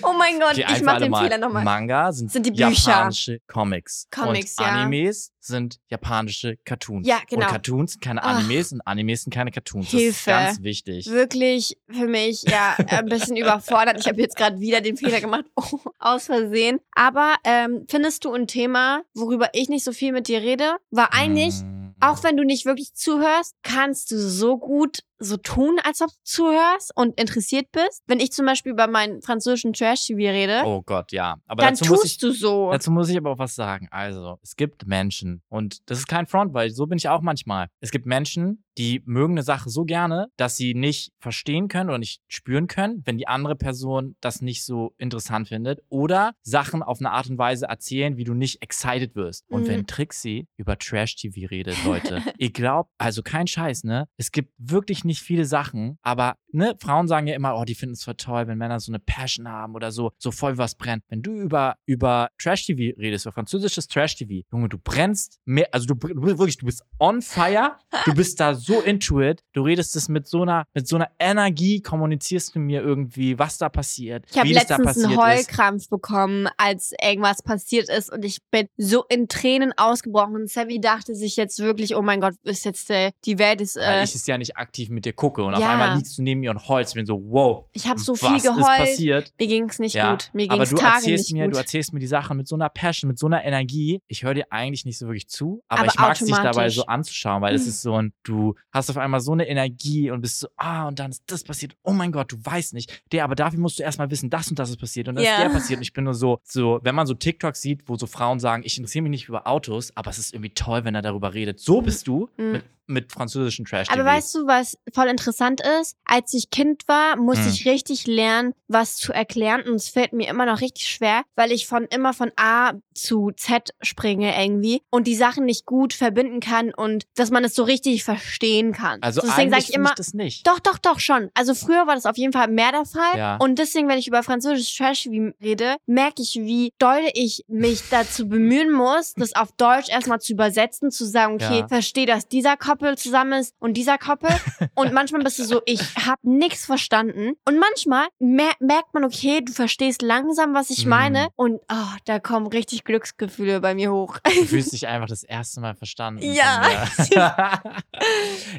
Oh mein Gott, ich einfach mach alle den mal. Fehler nochmal. Manga sind, Sind die Bücher. japanische Comics. Comics, und ja. Animes sind japanische Cartoons. Ja, genau. Und Cartoons sind keine Ach. Animes und Animes sind keine Cartoons. Das Hilfe. ist ganz wichtig. Wirklich für mich ja ein bisschen überfordert. Ich habe jetzt gerade wieder den Fehler gemacht, oh, aus Versehen. Aber ähm, findest du ein Thema, worüber ich nicht so viel mit dir rede, war eigentlich Mm. Auch wenn du nicht wirklich zuhörst, kannst du so gut so tun, als ob du zuhörst und interessiert bist. Wenn ich zum Beispiel über meinen französischen Trash-TV rede, Oh Gott, ja. Aber dann dazu muss ich tust du so. Dazu muss ich aber auch was sagen. Also, es gibt Menschen, und das ist kein Front, weil so bin ich auch manchmal. Es gibt Menschen, die mögen eine Sache so gerne, dass sie nicht verstehen können oder nicht spüren können, wenn die andere Person das nicht so interessant findet. Oder Sachen auf eine Art und Weise erzählen, wie du nicht excited wirst. Und Mhm. wenn Trixie über Trash-TV redet, Leute, ihr glaubt, also kein Scheiß, ne? Es gibt wirklich nicht viele Sachen, aber, ne, Frauen sagen ja immer, oh, die finden es voll toll, wenn Männer so eine Passion haben oder so, so voll was brennt. Wenn du über, über Trash-TV redest, über französisches Trash-TV, Junge, du brennst mehr, also du, du bist wirklich, du bist on fire, du bist da so into it, du redest es mit so einer, mit so einer Energie, kommunizierst du mir irgendwie, was da passiert, Ich habe wie letztens einen ist. Heulkrampf bekommen, als irgendwas passiert ist und ich bin so in Tränen ausgebrochen. Und Savvy dachte sich jetzt wirklich, oh mein Gott, ist jetzt äh, die Welt ist. Weil Äh, ich es ja nicht aktiv mit dir gucke und auf Ja. einmal liegst du neben mir und heulst. Bin so, wow. ich habe so was viel ist geheult. passiert? Mir ging's nicht Ja, gut. Mir aber ging's du Tage erzählst nicht mir, gut. du erzählst mir die Sachen mit so einer Passion, mit so einer Energie. Ich höre dir eigentlich nicht so wirklich zu, aber, Aber ich mag es dich dabei so anzuschauen, weil es Mhm. ist so ein, du hast auf einmal so eine Energie und bist so, ah, und dann ist das passiert. Oh mein Gott, du weißt nicht. Der, aber dafür musst du erstmal wissen, das und das ist passiert und dann Ja. ist der passiert. Und ich bin nur so, so, wenn man so TikToks sieht, wo so Frauen sagen, ich interessiere mich nicht über Autos, aber es ist irgendwie toll, wenn er darüber redet. So bist du Mhm. mit, mit französischen trash Aber weißt du, was voll interessant ist? Als ich Kind war, musste Hm. ich richtig lernen, was zu erklären. Und es fällt mir immer noch richtig schwer, weil ich von immer von A zu Z springe irgendwie und die Sachen nicht gut verbinden kann und dass man es so richtig verstehen kann. Also deswegen sage ich immer, ich das nicht. doch, doch, doch, schon. Also früher war das auf jeden Fall mehr der Fall. Ja. Und deswegen, wenn ich über französisches Trash rede, merke ich, wie doll ich mich dazu bemühen muss, das auf Deutsch erstmal zu übersetzen, zu sagen, okay, Ja. verstehe, dass dieser Koppel zusammen ist und dieser Koppel. und manchmal bist du so, ich habe nichts verstanden. Und manchmal mer merkt man, okay, du verstehst langsam, was ich Mm. meine. Und oh, da kommen richtig Glücksgefühle bei mir hoch. Du fühlst dich einfach das erste Mal verstanden. Ja. ja,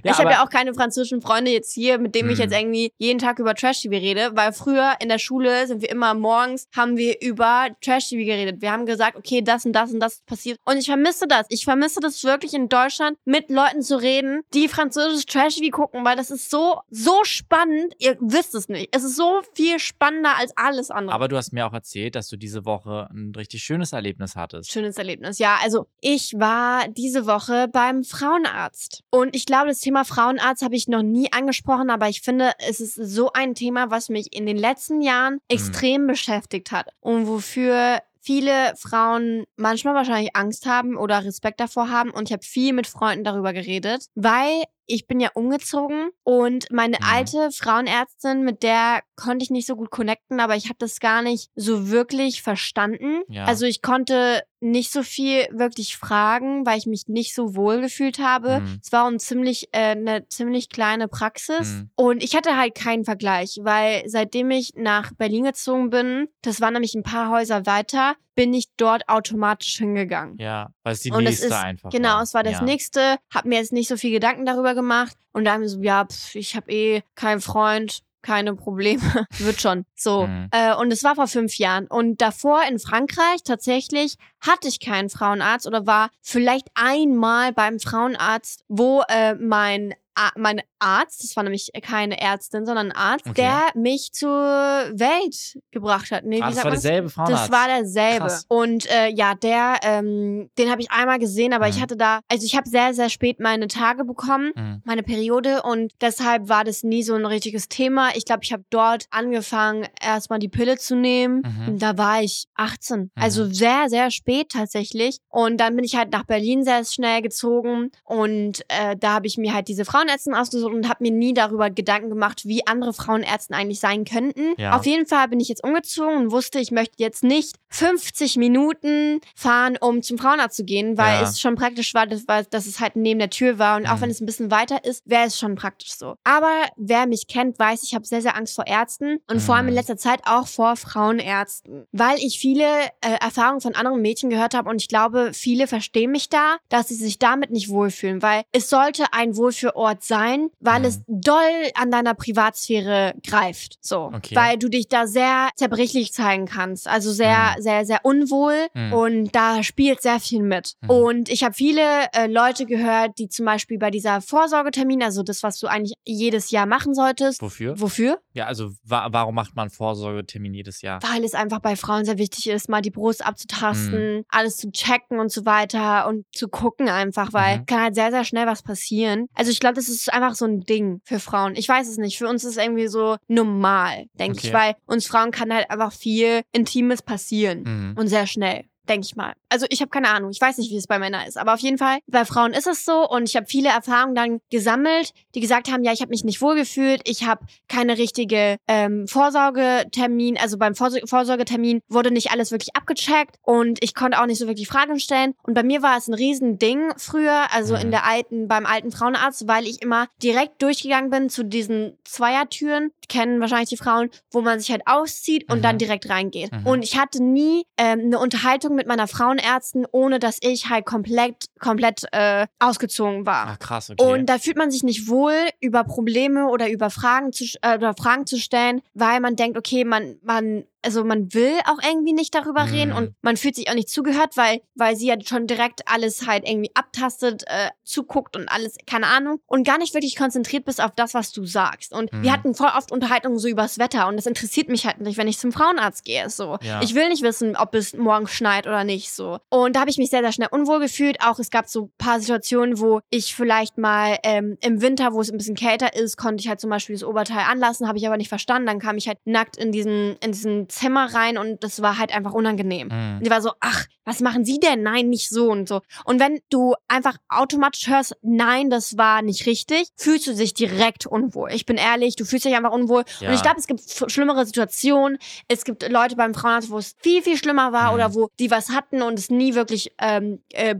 ich habe ja auch keine französischen Freunde jetzt hier, mit denen ich jetzt irgendwie jeden Tag über Trash-TV rede, weil früher in der Schule sind wir immer morgens, haben wir über Trash-TV geredet. Wir haben gesagt, okay, das und das und das passiert. Und ich vermisse das. Ich vermisse das wirklich in Deutschland, mit Leuten zu reden, die französisches Trash-TV gucken, weil das ist so, so spannend. Ihr wisst es nicht. Es ist so viel spannender als alles andere. Aber du hast mir auch erzählt, dass du diese Woche ein richtig schönes Erlebnis hattest. Schönes Erlebnis. Ja, also ich war diese Woche beim Frauenarzt. Und ich glaube, das Thema Frauenarzt habe ich noch nie angesprochen, aber ich finde, es ist so ein Thema, was mich in den letzten Jahren extrem beschäftigt hat und wofür viele Frauen manchmal wahrscheinlich Angst haben oder Respekt davor haben. Und ich habe viel mit Freunden darüber geredet, weil ich bin ja umgezogen und meine alte Frauenärztin, mit der konnte ich nicht so gut connecten, aber ich habe das gar nicht so wirklich verstanden. Ja. Also ich konnte nicht so viel wirklich fragen, weil ich mich nicht so wohl gefühlt habe. Mhm. Es war ein ziemlich, äh, eine ziemlich kleine Praxis Mhm. und ich hatte halt keinen Vergleich, weil seitdem ich nach Berlin gezogen bin, das war nämlich ein paar Häuser weiter, bin ich dort automatisch hingegangen. Ja, weil es die Und es nächste ist, einfach genau, war. es war das ja. nächste, hab mir jetzt nicht so viel Gedanken darüber gemacht und da haben wir so, ja, pff, ich habe eh keinen Freund, keine Probleme, wird schon. So. Mhm. Äh, und es war vor fünf Jahren. Und davor in Frankreich tatsächlich hatte ich keinen Frauenarzt oder war vielleicht einmal beim Frauenarzt, wo äh, mein mein Arzt, das war nämlich keine Ärztin, sondern ein Arzt, Okay. der mich zur Welt gebracht hat. Nee, Ah, das war derselbe Frauenarzt. Das war derselbe. Krass. Und äh, ja, der, ähm, den habe ich einmal gesehen, aber ich Mhm. hatte da, also ich habe sehr, sehr spät meine Tage bekommen, Mhm. meine Periode und deshalb war das nie so ein richtiges Thema. Ich glaube, ich habe dort angefangen, erstmal die Pille zu nehmen. Mhm. Und da war ich 18. Mhm. Also sehr, sehr spät tatsächlich. Und dann bin ich halt nach Berlin sehr schnell gezogen und äh, da habe ich mir halt diese Frauenärztin ausgesucht und habe mir nie darüber Gedanken gemacht, wie andere Frauenärzten eigentlich sein könnten. Ja. Auf jeden Fall bin ich jetzt umgezogen und wusste, ich möchte jetzt nicht 50 Minuten fahren, um zum Frauenarzt zu gehen, weil Ja. es schon praktisch war, dass, dass es halt neben der Tür war. Und auch Mhm. wenn es ein bisschen weiter ist, wäre es schon praktisch so. Aber wer mich kennt, weiß, ich habe sehr, sehr Angst vor Ärzten und vor allem in Mhm. letzter Zeit auch vor Frauenärzten, weil ich viele äh, Erfahrungen von anderen Mädchen gehört habe und ich glaube, viele verstehen mich da, dass sie sich damit nicht wohlfühlen, weil es sollte ein Wohlfühlort sein, weil Mhm. es doll an deiner Privatsphäre greift. So, Okay. weil du dich da sehr zerbrechlich zeigen kannst, also sehr, Mhm. sehr, sehr unwohl Mhm. und da spielt sehr viel mit. Mhm. Und ich habe viele äh, Leute gehört, die zum Beispiel bei dieser Vorsorgetermin, also das, was du eigentlich jedes Jahr machen solltest, Wofür? wofür? Ja, also wa warum macht man Vorsorgetermin jedes Jahr? Weil es einfach bei Frauen sehr wichtig ist, mal die Brust Mhm. abzutasten, alles zu checken und so weiter und zu gucken einfach, weil Mhm. kann halt sehr, sehr schnell was passieren. Also ich glaube, das ist einfach so ein Ding für Frauen. Ich weiß es nicht. Für uns ist es irgendwie so normal, denke Okay. ich, weil uns Frauen kann halt einfach viel Intimes passieren Mhm. und sehr schnell. Denke ich mal. Also ich habe keine Ahnung. Ich weiß nicht, wie es bei Männern ist. Aber auf jeden Fall, bei Frauen ist es so. Und ich habe viele Erfahrungen dann gesammelt, die gesagt haben, ja, ich habe mich nicht wohlgefühlt. Ich habe keine richtige ähm, Vorsorgetermin. Also beim Vorsor Vorsorgetermin wurde nicht alles wirklich abgecheckt. Und ich konnte auch nicht so wirklich Fragen stellen. Und bei mir war es ein Riesending früher, also Mhm. in der alten, beim alten Frauenarzt, weil ich immer direkt durchgegangen bin zu diesen Zweiertüren. Kennen wahrscheinlich die Frauen, wo man sich halt auszieht und Mhm. dann direkt reingeht. Mhm. Und ich hatte nie ähm, eine Unterhaltung mit meiner Frauenärztin, ohne dass ich halt komplett, komplett äh, ausgezogen war. Ah, krass, okay. Und da fühlt man sich nicht wohl, über Probleme oder über Fragen zu, äh, oder Fragen zu stellen, weil man denkt, okay, man, man, also man will auch irgendwie nicht darüber Mhm. reden und man fühlt sich auch nicht zugehört, weil, weil sie ja schon direkt alles halt irgendwie abtastet, äh, zuguckt und alles, keine Ahnung, und gar nicht wirklich konzentriert bist auf das, was du sagst. Und Mhm. wir hatten voll oft Unterhaltungen so übers Wetter und das interessiert mich halt nicht, wenn ich zum Frauenarzt gehe. So. Ja. Ich will nicht wissen, ob es morgen schneit oder nicht. So. Und da habe ich mich sehr, sehr schnell unwohl gefühlt. Auch es gab so ein paar Situationen, wo ich vielleicht mal ähm, im Winter, wo es ein bisschen kälter ist, konnte ich halt zum Beispiel das Oberteil anlassen, habe ich aber nicht verstanden. Dann kam ich halt nackt in diesen, in diesen Zimmer rein und das war halt einfach unangenehm. Mhm. Und die war so, ach, was machen Sie denn? Nein, nicht so und so. Und wenn du einfach automatisch hörst, nein, das war nicht richtig, fühlst du dich direkt unwohl. Ich bin ehrlich, du fühlst dich einfach unwohl. Ja. Und ich glaube, es gibt schlimmere Situationen. Es gibt Leute beim Frauenarzt, wo es viel, viel schlimmer war Mhm. oder wo die was hatten und es nie wirklich ähm, äh,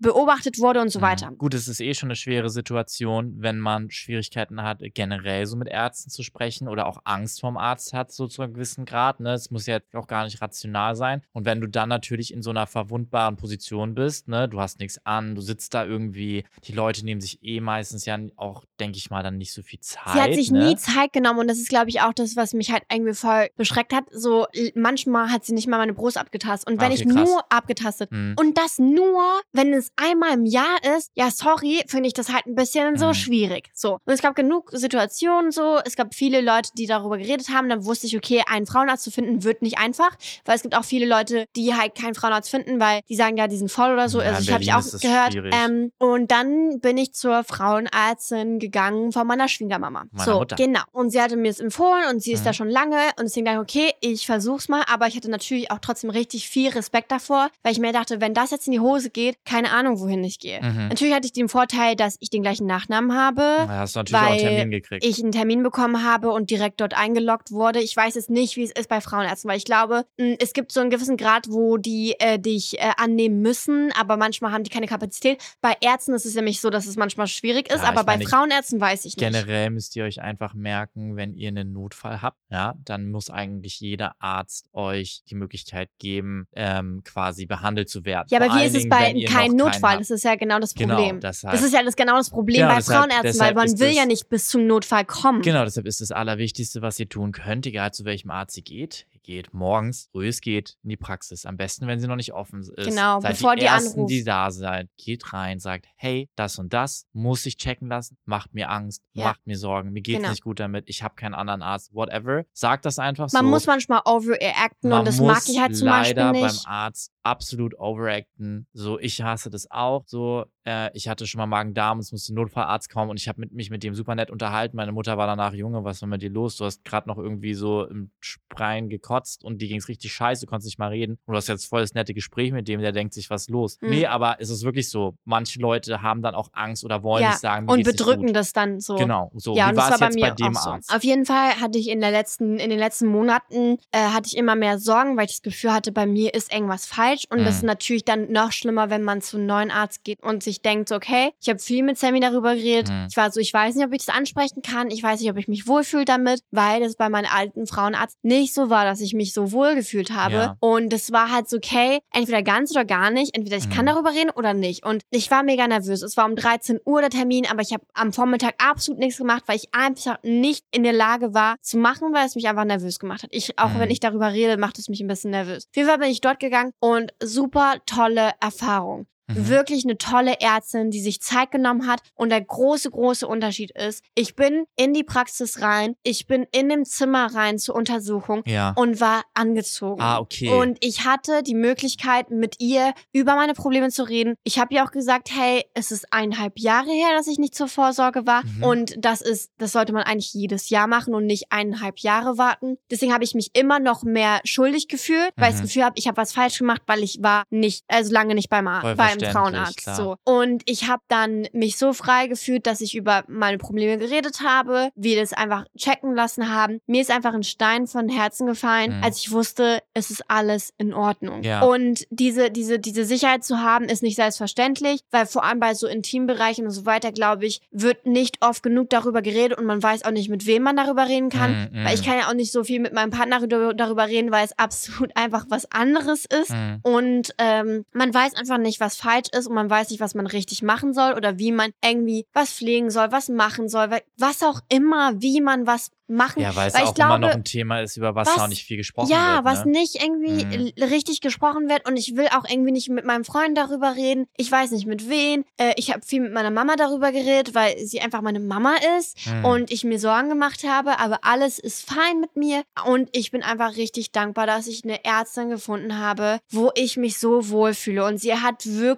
beobachtet wurde und so Mhm. weiter. Gut, es ist eh schon eine schwere Situation, wenn man Schwierigkeiten hat, generell so mit Ärzten zu sprechen oder auch Angst vom Arzt hat, so zu einem gewissen Grad. Ne? Es muss ja auch gar nicht rational sein. Und wenn du dann natürlich in so einer verwundbaren Position bist, ne, du hast nichts an, du sitzt da irgendwie, die Leute nehmen sich eh meistens ja auch, denke ich mal, dann nicht so viel Zeit. Sie hat sich ne? nie Zeit genommen und das ist, glaube ich, auch das, was mich halt irgendwie voll beschreckt hat. So manchmal hat sie nicht mal meine Brust abgetastet und wenn okay, ich krass. nur abgetastet Mhm. und das nur, wenn es einmal im Jahr ist, ja sorry, finde ich das halt ein bisschen so Mhm. schwierig. So und es gab genug Situationen so, es gab viele Leute, die darüber geredet haben. Dann wusste ich, okay, einen Frauenarzt zu finden wird nicht einfach, weil es gibt auch viele Leute, die halt keinen Frauenarzt finden, weil die sagen ja, die sind voll oder so. Ja, also ich habe ich auch gehört. Ähm, und dann bin ich zur Frauenärztin gegangen von meiner Schwiegermama. Meiner so, Mutter. genau. Und sie hatte mir es empfohlen und sie ist Mhm. da schon lange und deswegen dachte ich, okay, ich versuch's mal, aber ich hatte natürlich auch trotzdem richtig viel Respekt davor, weil ich mir dachte, wenn das jetzt in die Hose geht, keine Ahnung, wohin ich gehe. Mhm. Natürlich hatte ich den Vorteil, dass ich den gleichen Nachnamen habe Da hast du natürlich auch einen weil Termin gekriegt. ich einen Termin bekommen habe und direkt dort eingeloggt wurde. Ich weiß jetzt nicht, wie es ist als bei Frauenärzten, weil ich glaube, es gibt so einen gewissen Grad, wo die äh, dich äh, annehmen müssen, aber manchmal haben die keine Kapazität. Bei Ärzten ist es nämlich so, dass es manchmal schwierig ist, Ja, aber bei meine, Frauenärzten weiß ich nicht. Generell müsst ihr euch einfach merken, wenn ihr einen Notfall habt, ja, dann muss eigentlich jeder Arzt euch die Möglichkeit geben, ähm, quasi behandelt zu werden. Ja, aber Vor wie ist es bei keinem Notfall? Das ist ja genau das Genau, Problem. deshalb- das ist ja das genau das Problem Genau, bei deshalb- Frauenärzten, deshalb weil man ist will es- ja nicht bis zum Notfall kommen. Genau, deshalb ist das Allerwichtigste, was ihr tun könnt, egal zu welchem Arzt ihr geht. Ihr geht morgens, früh es geht, in die Praxis. Am besten, wenn sie noch nicht offen ist. Genau, seid bevor die, die Ersten, anruft. die da seid. Geht rein, sagt, hey, das und das muss ich checken lassen, macht mir Angst, Ja. macht mir Sorgen, mir geht's Genau. nicht gut damit, ich habe keinen anderen Arzt, whatever. Sagt das einfach Man so. muss manchmal overreacten Man und das mag ich halt zum leider Beispiel nicht. beim Arzt absolut overacten. So, ich hasse das auch. So, äh, ich hatte schon mal Magen-Darm, es musste ein Notfallarzt kommen und ich habe mit, mich mit dem super nett unterhalten. Meine Mutter war danach, Junge, was war mit dir los? Du hast gerade noch irgendwie so im Spreien gekotzt und dir ging's richtig scheiße, du konntest nicht mal reden. Und du hast jetzt voll das nette Gespräch mit dem, der denkt sich, was ist los? Mhm. Nee, aber es ist wirklich so. Manche Leute haben dann auch Angst oder wollen Ja, nicht sagen, und bedrücken das dann so. Genau, so. Ja, Wie und das war es bei jetzt mir bei dem auch so. Arzt? Auf jeden Fall hatte ich in der letzten, in den letzten Monaten äh, hatte ich immer mehr Sorgen, weil ich das Gefühl hatte, bei mir ist irgendwas falsch. Und das ist Mhm. natürlich dann noch schlimmer, wenn man zu einem neuen Arzt geht und sich denkt, okay, ich habe viel mit Sammy darüber geredet. Mhm. Ich war so, ich weiß nicht, ob ich das ansprechen kann. Ich weiß nicht, ob ich mich wohlfühle damit, weil es bei meinem alten Frauenarzt nicht so war, dass ich mich so wohl gefühlt habe. Ja. Und es war halt so, okay, entweder ganz oder gar nicht. Entweder ich kann Mhm. darüber reden oder nicht. Und ich war mega nervös. Es war um 13 Uhr der Termin, aber ich habe am Vormittag absolut nichts gemacht, weil ich einfach nicht in der Lage war zu machen, weil es mich einfach nervös gemacht hat. Ich, auch Mhm. wenn ich darüber rede, macht es mich ein bisschen nervös. Auf jeden Fall bin ich dort gegangen und super tolle Erfahrung. Mhm. Wirklich eine tolle Ärztin, die sich Zeit genommen hat. Und der große, große Unterschied ist, ich bin in die Praxis rein, ich bin in dem Zimmer rein zur Untersuchung Ja. und war angezogen. Ah, okay. Und ich hatte die Möglichkeit, mit ihr über meine Probleme zu reden. Ich habe ihr auch gesagt, hey, es ist eineinhalb Jahre her, dass ich nicht zur Vorsorge war. Mhm. Und das ist, das sollte man eigentlich jedes Jahr machen und nicht eineinhalb Jahre warten. Deswegen habe ich mich immer noch mehr schuldig gefühlt, weil ich das Mhm. Gefühl habe, ich habe was falsch gemacht, weil ich war nicht, also lange nicht beim, Ar- Voll beim Frauenarzt. klar. So. Und ich habe dann mich so frei gefühlt, dass ich über meine Probleme geredet habe, wir das einfach checken lassen haben. Mir ist einfach ein Stein von Herzen gefallen, Mhm. als ich wusste, es ist alles in Ordnung. Ja. Und diese, diese, diese Sicherheit zu haben, ist nicht selbstverständlich, weil vor allem bei so Intimbereichen und so weiter, glaube ich, wird nicht oft genug darüber geredet und man weiß auch nicht, mit wem man darüber reden kann. Mhm, Weil ich mhm. kann ja auch nicht so viel mit meinem Partner darüber darüber reden, weil es absolut einfach was anderes ist. Mhm. Und ähm, man weiß einfach nicht, was falsch ist und man weiß nicht, was man richtig machen soll oder wie man irgendwie was pflegen soll, was machen soll, wa- was auch immer, wie man was machen. Ja, weil es weil auch glaube, immer noch ein Thema ist, über was, was- auch nicht viel gesprochen ja, wird. was ne? nicht irgendwie Mhm. richtig gesprochen wird und ich will auch irgendwie nicht mit meinem Freund darüber reden. Ich weiß nicht mit wen. Äh, ich habe viel mit meiner Mama darüber geredet, weil sie einfach meine Mama ist Mhm. und ich mir Sorgen gemacht habe, aber alles ist fein mit mir und ich bin einfach richtig dankbar, dass ich eine Ärztin gefunden habe, wo ich mich so wohlfühle und sie hat wirklich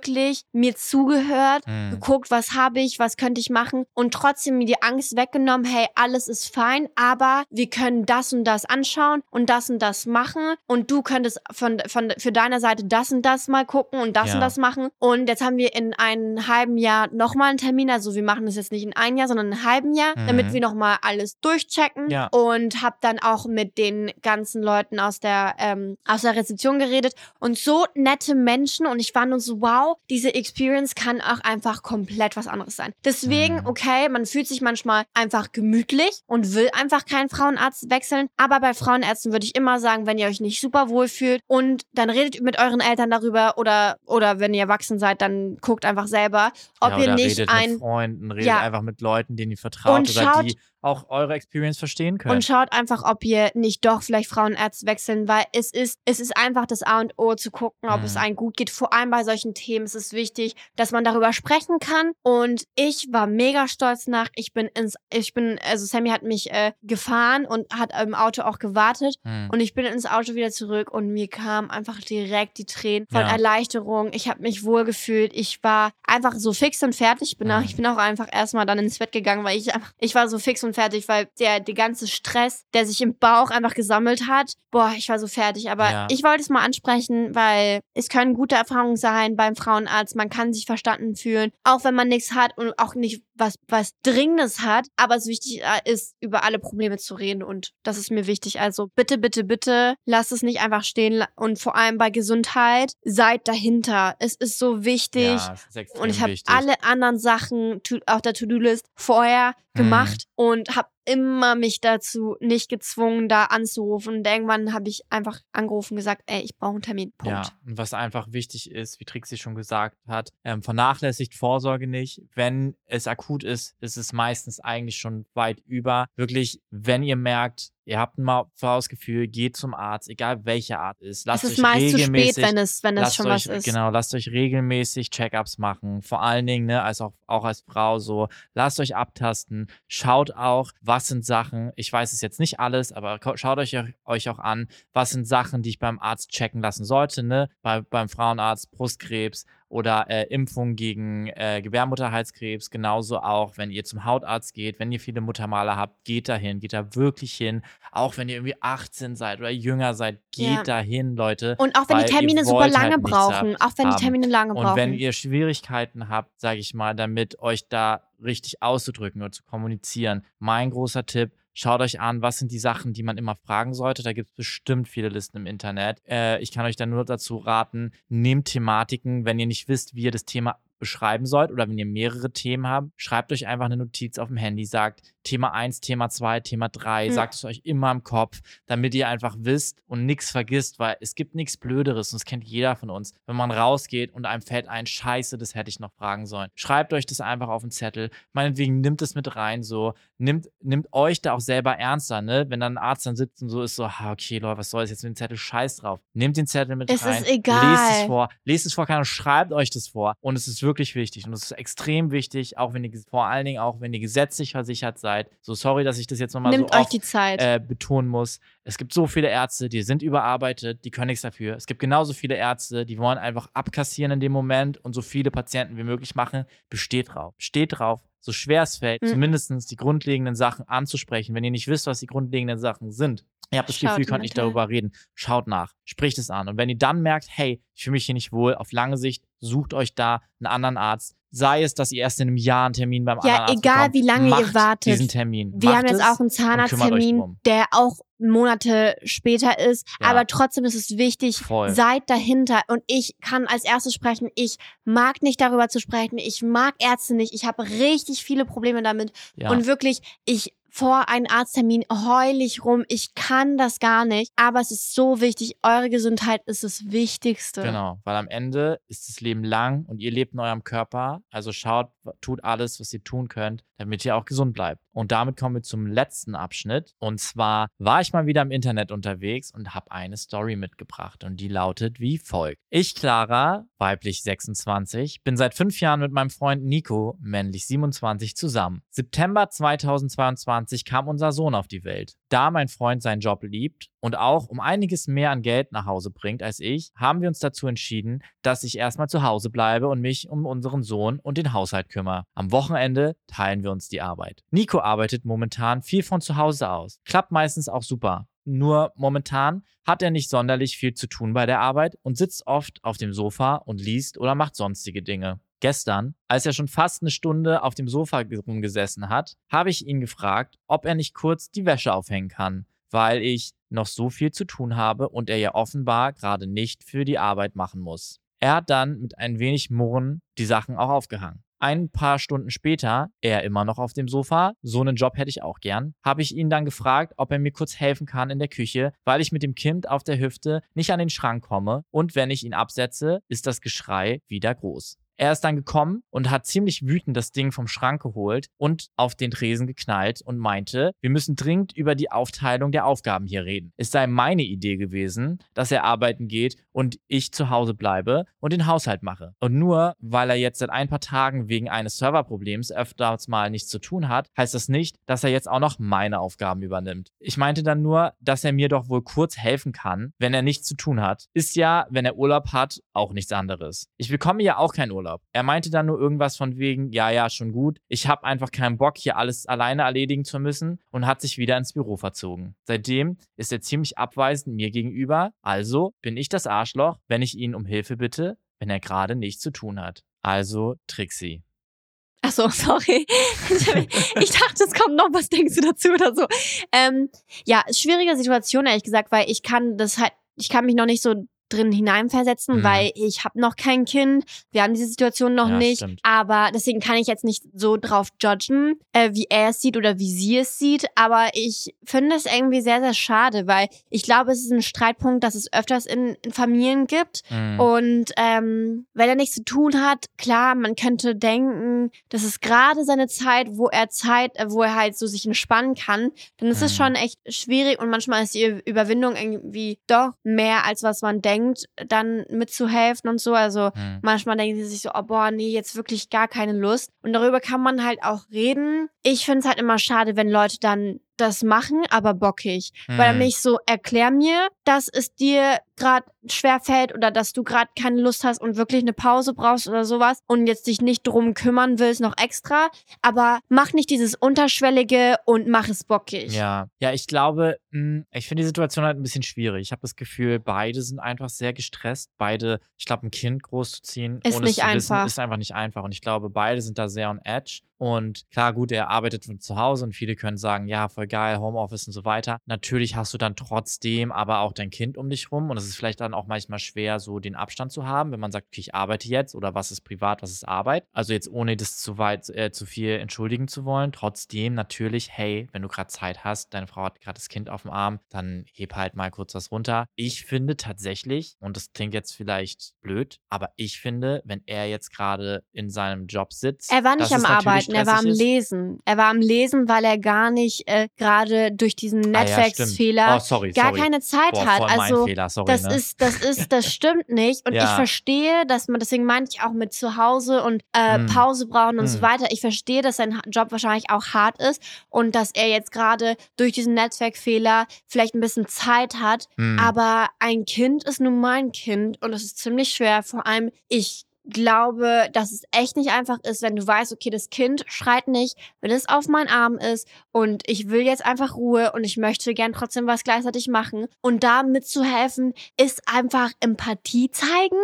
mir zugehört, Mhm. geguckt, was habe ich, was könnte ich machen und trotzdem mir die Angst weggenommen, hey, alles ist fein, aber wir können das und das anschauen und das und das machen und du könntest von, von für deiner Seite das und das mal gucken und das Ja. und das machen und jetzt haben wir in einem halben Jahr nochmal einen Termin, also wir machen das jetzt nicht in einem Jahr, sondern in einem halben Jahr, Mhm. damit wir nochmal alles durchchecken Ja. und habe dann auch mit den ganzen Leuten aus der ähm, aus der Rezeption geredet und so nette Menschen und ich war nur so wow, diese Experience kann auch einfach komplett was anderes sein. Deswegen Mhm. okay, man fühlt sich manchmal einfach gemütlich und will einfach keinen Frauenarzt wechseln, aber bei Frauenärzten würde ich immer sagen, wenn ihr euch nicht super wohl fühlt und dann redet mit euren Eltern darüber oder oder wenn ihr erwachsen seid, dann guckt einfach selber, ob ja, ihr nicht redet ein mit Freunden, redet Ja. einfach mit Leuten, denen ihr vertraut Und oder schaut- die auch eure Experience verstehen können. Und schaut einfach, ob ihr nicht doch vielleicht Frauenärzte wechseln, weil es ist, es ist einfach das A und O zu gucken, ob Mhm. es einem gut geht. Vor allem bei solchen Themen ist es wichtig, dass man darüber sprechen kann. Und ich war mega stolz nach. Ich bin ins, ich bin, also Sammy hat mich äh, gefahren und hat im Auto auch gewartet. Mhm. Und ich bin ins Auto wieder zurück und mir kamen einfach direkt die Tränen von Ja. Erleichterung. Ich habe mich wohl gefühlt. Ich war einfach so fix und fertig. Ich bin, auch, Mhm. ich bin auch einfach erstmal dann ins Bett gegangen, weil ich einfach, ich war so fix und fertig, weil der, der ganze Stress, der sich im Bauch einfach gesammelt hat, boah, ich war so fertig. Aber Ja. ich wollte es mal ansprechen, weil es können gute Erfahrungen sein beim Frauenarzt. Man kann sich verstanden fühlen, auch wenn man nichts hat und auch nicht was, was Dringendes hat, aber es wichtig äh, ist, über alle Probleme zu reden und das ist mir wichtig. Also bitte, bitte, bitte, lasst es nicht einfach stehen und vor allem bei Gesundheit, seid dahinter. Es ist so wichtig Ja, ist und ich habe alle anderen Sachen auf der To-Do-List vorher Mhm. gemacht und habe immer mich dazu nicht gezwungen, da anzurufen. Und irgendwann habe ich einfach angerufen und gesagt, ey, ich brauche einen Termin. Punkt. Ja, und was einfach wichtig ist, wie Trixie schon gesagt hat, ähm, vernachlässigt Vorsorge nicht. Wenn es akut ist, ist es meistens eigentlich schon weit über. Wirklich, wenn ihr merkt, ihr habt ein Maulgefühl, geht zum Arzt, egal welche Art ist. Lasst es ist euch meist zu regelmäßig spät, wenn es, wenn es schon euch, was ist. Genau, lasst euch regelmäßig Check-ups machen. Vor allen Dingen, ne, als auch, auch als Frau so. Lasst euch abtasten. Schaut auch, was sind Sachen. Ich weiß es jetzt nicht alles, aber schaut euch, euch auch an, was sind Sachen, die ich beim Arzt checken lassen sollte, ne? Bei, beim Frauenarzt Brustkrebs oder äh, Impfung gegen äh, Gebärmutterhalskrebs. Genauso auch, wenn ihr zum Hautarzt geht, wenn ihr viele Muttermale habt, geht dahin, geht da wirklich hin. Auch wenn ihr irgendwie 18 seid oder jünger seid, geht Ja. dahin, Leute. Und auch wenn die Termine super wollt lange halt brauchen, auch wenn die haben. Termine lange Und brauchen. wenn ihr Schwierigkeiten habt, sage ich mal, damit euch da richtig auszudrücken oder zu kommunizieren, mein großer Tipp, schaut euch an, was sind die Sachen, die man immer fragen sollte. Da gibt es bestimmt viele Listen im Internet. Äh, ich kann euch da nur dazu raten, nehmt Thematiken, wenn ihr nicht wisst, wie ihr das Thema beschreiben sollt oder wenn ihr mehrere Themen habt, schreibt euch einfach eine Notiz auf dem Handy, sagt Thema 1, Thema 2, Thema 3, Mhm. sagt es euch immer im Kopf, damit ihr einfach wisst und nichts vergisst, weil es gibt nichts Blöderes und das kennt jeder von uns, wenn man rausgeht und einem fällt ein, scheiße, das hätte ich noch fragen sollen. Schreibt euch das einfach auf den Zettel, meinetwegen nimmt es mit rein, so, nimmt, nimmt euch da auch selber ernster, ne, wenn dann ein Arzt dann sitzt und so ist so, okay, Leute, was soll das jetzt mit dem Zettel, scheiß drauf. Nehmt den Zettel mit Es rein, ist egal. lest es vor, lest es vor, keine Ahnung, schreibt euch das vor und es ist wirklich wichtig und es ist extrem wichtig, auch wenn ihr, vor allen Dingen auch, wenn ihr gesetzlich versichert seid, so sorry, dass ich das jetzt nochmal so oft die Zeit. äh, betonen muss. Es gibt so viele Ärzte, die sind überarbeitet, die können nichts dafür. Es gibt genauso viele Ärzte, die wollen einfach abkassieren in dem Moment und so viele Patienten wie möglich machen. Besteht drauf. Besteht drauf, so schwer es fällt, Mhm. zumindest die grundlegenden Sachen anzusprechen. Wenn ihr nicht wisst, was die grundlegenden Sachen sind, ihr habt das Schaut Gefühl, ihr könnt nicht darüber reden, schaut nach, spricht es an. Und wenn ihr dann merkt, hey, ich fühle mich hier nicht wohl, auf lange Sicht sucht euch da einen anderen Arzt. Sei es, dass ihr erst in einem Jahr einen Termin beim anderen Ja, Arzt egal, bekommt. wie lange ihr Macht wartet. diesen Termin. Wir Macht haben jetzt auch einen Zahnarzttermin, der auch Monate später ist. Ja. Aber trotzdem ist es wichtig, Voll. seid dahinter. Und ich kann als erstes sprechen, ich mag nicht darüber zu sprechen. Ich mag Ärzte nicht. Ich habe richtig viele Probleme damit. Ja. Und wirklich, ich vor einem Arzttermin heul rum. Ich kann das gar nicht. Aber es ist so wichtig. Eure Gesundheit ist das Wichtigste. Genau, weil am Ende ist das Leben lang und ihr lebt in eurem Körper. Also schaut, tut alles, was ihr tun könnt, damit ihr auch gesund bleibt. Und damit kommen wir zum letzten Abschnitt. Und zwar war ich mal wieder im Internet unterwegs und habe eine Story mitgebracht. Und die lautet wie folgt. Ich, Clara, weiblich 26, bin seit fünf Jahren mit meinem Freund Nico, männlich 27, zusammen. September 2022 kam unser Sohn auf die Welt. Da mein Freund seinen Job liebt und auch um einiges mehr an Geld nach Hause bringt als ich, haben wir uns dazu entschieden, dass ich erstmal zu Hause bleibe und mich um unseren Sohn und den Haushalt kümmere. Am Wochenende teilen wir uns die Arbeit. Nico arbeitet momentan viel von zu Hause aus. Klappt meistens auch super. Nur momentan hat er nicht sonderlich viel zu tun bei der Arbeit und sitzt oft auf dem Sofa und liest oder macht sonstige Dinge. Gestern, als er schon fast eine Stunde auf dem Sofa rumgesessen hat, habe ich ihn gefragt, ob er nicht kurz die Wäsche aufhängen kann, weil ich noch so viel zu tun habe und er ja offenbar gerade nicht für die Arbeit machen muss. Er hat dann mit ein wenig Murren die Sachen auch aufgehangen. Ein paar Stunden später, er immer noch auf dem Sofa, so einen Job hätte ich auch gern, habe ich ihn dann gefragt, ob er mir kurz helfen kann in der Küche, weil ich mit dem Kind auf der Hüfte nicht an den Schrank komme und wenn ich ihn absetze, ist das Geschrei wieder groß. Er ist dann gekommen und hat ziemlich wütend das Ding vom Schrank geholt und auf den Tresen geknallt und meinte, wir müssen dringend über die Aufteilung der Aufgaben hier reden. Es sei meine Idee gewesen, dass er arbeiten geht und ich zu Hause bleibe und den Haushalt mache. Und nur weil er jetzt seit ein paar Tagen wegen eines Serverproblems öfters mal nichts zu tun hat, heißt das nicht, dass er jetzt auch noch meine Aufgaben übernimmt. Ich meinte dann nur, dass er mir doch wohl kurz helfen kann, wenn er nichts zu tun hat. Ist ja, wenn er Urlaub hat, auch nichts anderes. Ich bekomme ja auch keinen Urlaub. Er meinte dann nur irgendwas von wegen, ja, ja, schon gut. Ich habe einfach keinen Bock, hier alles alleine erledigen zu müssen und hat sich wieder ins Büro verzogen. Seitdem ist er ziemlich abweisend mir gegenüber. Also bin ich das Arschloch, wenn ich ihn um Hilfe bitte, wenn er gerade nichts zu tun hat. Also Trixie. Ach so, sorry. ich dachte, es kommt noch, was denkst du dazu oder so? Ähm, ja, schwierige Situation, ehrlich gesagt, weil ich kann das halt, ich kann mich noch nicht so drin hineinversetzen, mhm. weil ich habe noch kein Kind, wir haben diese Situation noch ja, nicht, stimmt. aber deswegen kann ich jetzt nicht so drauf judgen, äh, wie er es sieht oder wie sie es sieht, aber ich finde es irgendwie sehr, sehr schade, weil ich glaube, es ist ein Streitpunkt, dass es öfters in, in Familien gibt mhm. und ähm, wenn er nichts zu tun hat, klar, man könnte denken, das ist gerade seine Zeit, wo er Zeit, äh, wo er halt so sich entspannen kann, dann ist es mhm. schon echt schwierig und manchmal ist die Überwindung irgendwie doch mehr, als was man denkt denkt, dann mitzuhelfen und so. Also mhm. manchmal denken sie sich so, oh boah, nee, jetzt wirklich gar keine Lust. Und darüber kann man halt auch reden. Ich finde es halt immer schade, wenn Leute dann das machen, aber bockig. Mhm. Weil er mich so, erklär mir, dass es dir gerade schwer fällt oder dass du gerade keine Lust hast und wirklich eine Pause brauchst oder sowas und jetzt dich nicht drum kümmern willst, noch extra. Aber mach nicht dieses Unterschwellige und mach es bockig. Ja, ja, ich glaube, hm, ich finde die Situation halt ein bisschen schwierig. Ich habe das Gefühl, beide sind einfach sehr gestresst. Beide, ich glaube, ein Kind großzuziehen, ist nicht einfach. Wissen, ist einfach nicht einfach. Und ich glaube, beide sind da sehr on edge. Und klar, gut, er arbeitet von zu Hause und viele können sagen, ja, voll geil, Homeoffice und so weiter. Natürlich hast du dann trotzdem aber auch dein Kind um dich rum und es ist vielleicht dann auch manchmal schwer, so den Abstand zu haben, wenn man sagt, okay, ich arbeite jetzt oder was ist privat, was ist Arbeit. Also jetzt ohne das zu weit, äh, zu viel entschuldigen zu wollen. Trotzdem natürlich, hey, wenn du gerade Zeit hast, deine Frau hat gerade das Kind auf dem Arm, dann heb halt mal kurz was runter. Ich finde tatsächlich, und das klingt jetzt vielleicht blöd, aber ich finde, wenn er jetzt gerade in seinem Job sitzt. Er war nicht am Arbeiten er war am ist. Lesen. Er war am Lesen, weil er gar nicht äh, gerade durch diesen Netzwerksfehler ah, ja, oh, gar sorry. keine Zeit Boah, hat. Also sorry, das ne? ist, das ist, das stimmt nicht. Und ja. ich verstehe, dass man, deswegen meinte ich auch mit zu Hause und äh, mm. Pause brauchen und mm. so weiter. Ich verstehe, dass sein Job wahrscheinlich auch hart ist und dass er jetzt gerade durch diesen Netzwerkfehler vielleicht ein bisschen Zeit hat. Mm. Aber ein Kind ist nun mal ein Kind und es ist ziemlich schwer. Vor allem, ich glaube, dass es echt nicht einfach ist, wenn du weißt, okay, das Kind schreit nicht, wenn es auf meinem Arm ist und ich will jetzt einfach Ruhe und ich möchte gern trotzdem was gleichzeitig machen. Und da mitzuhelfen, ist einfach Empathie zeigen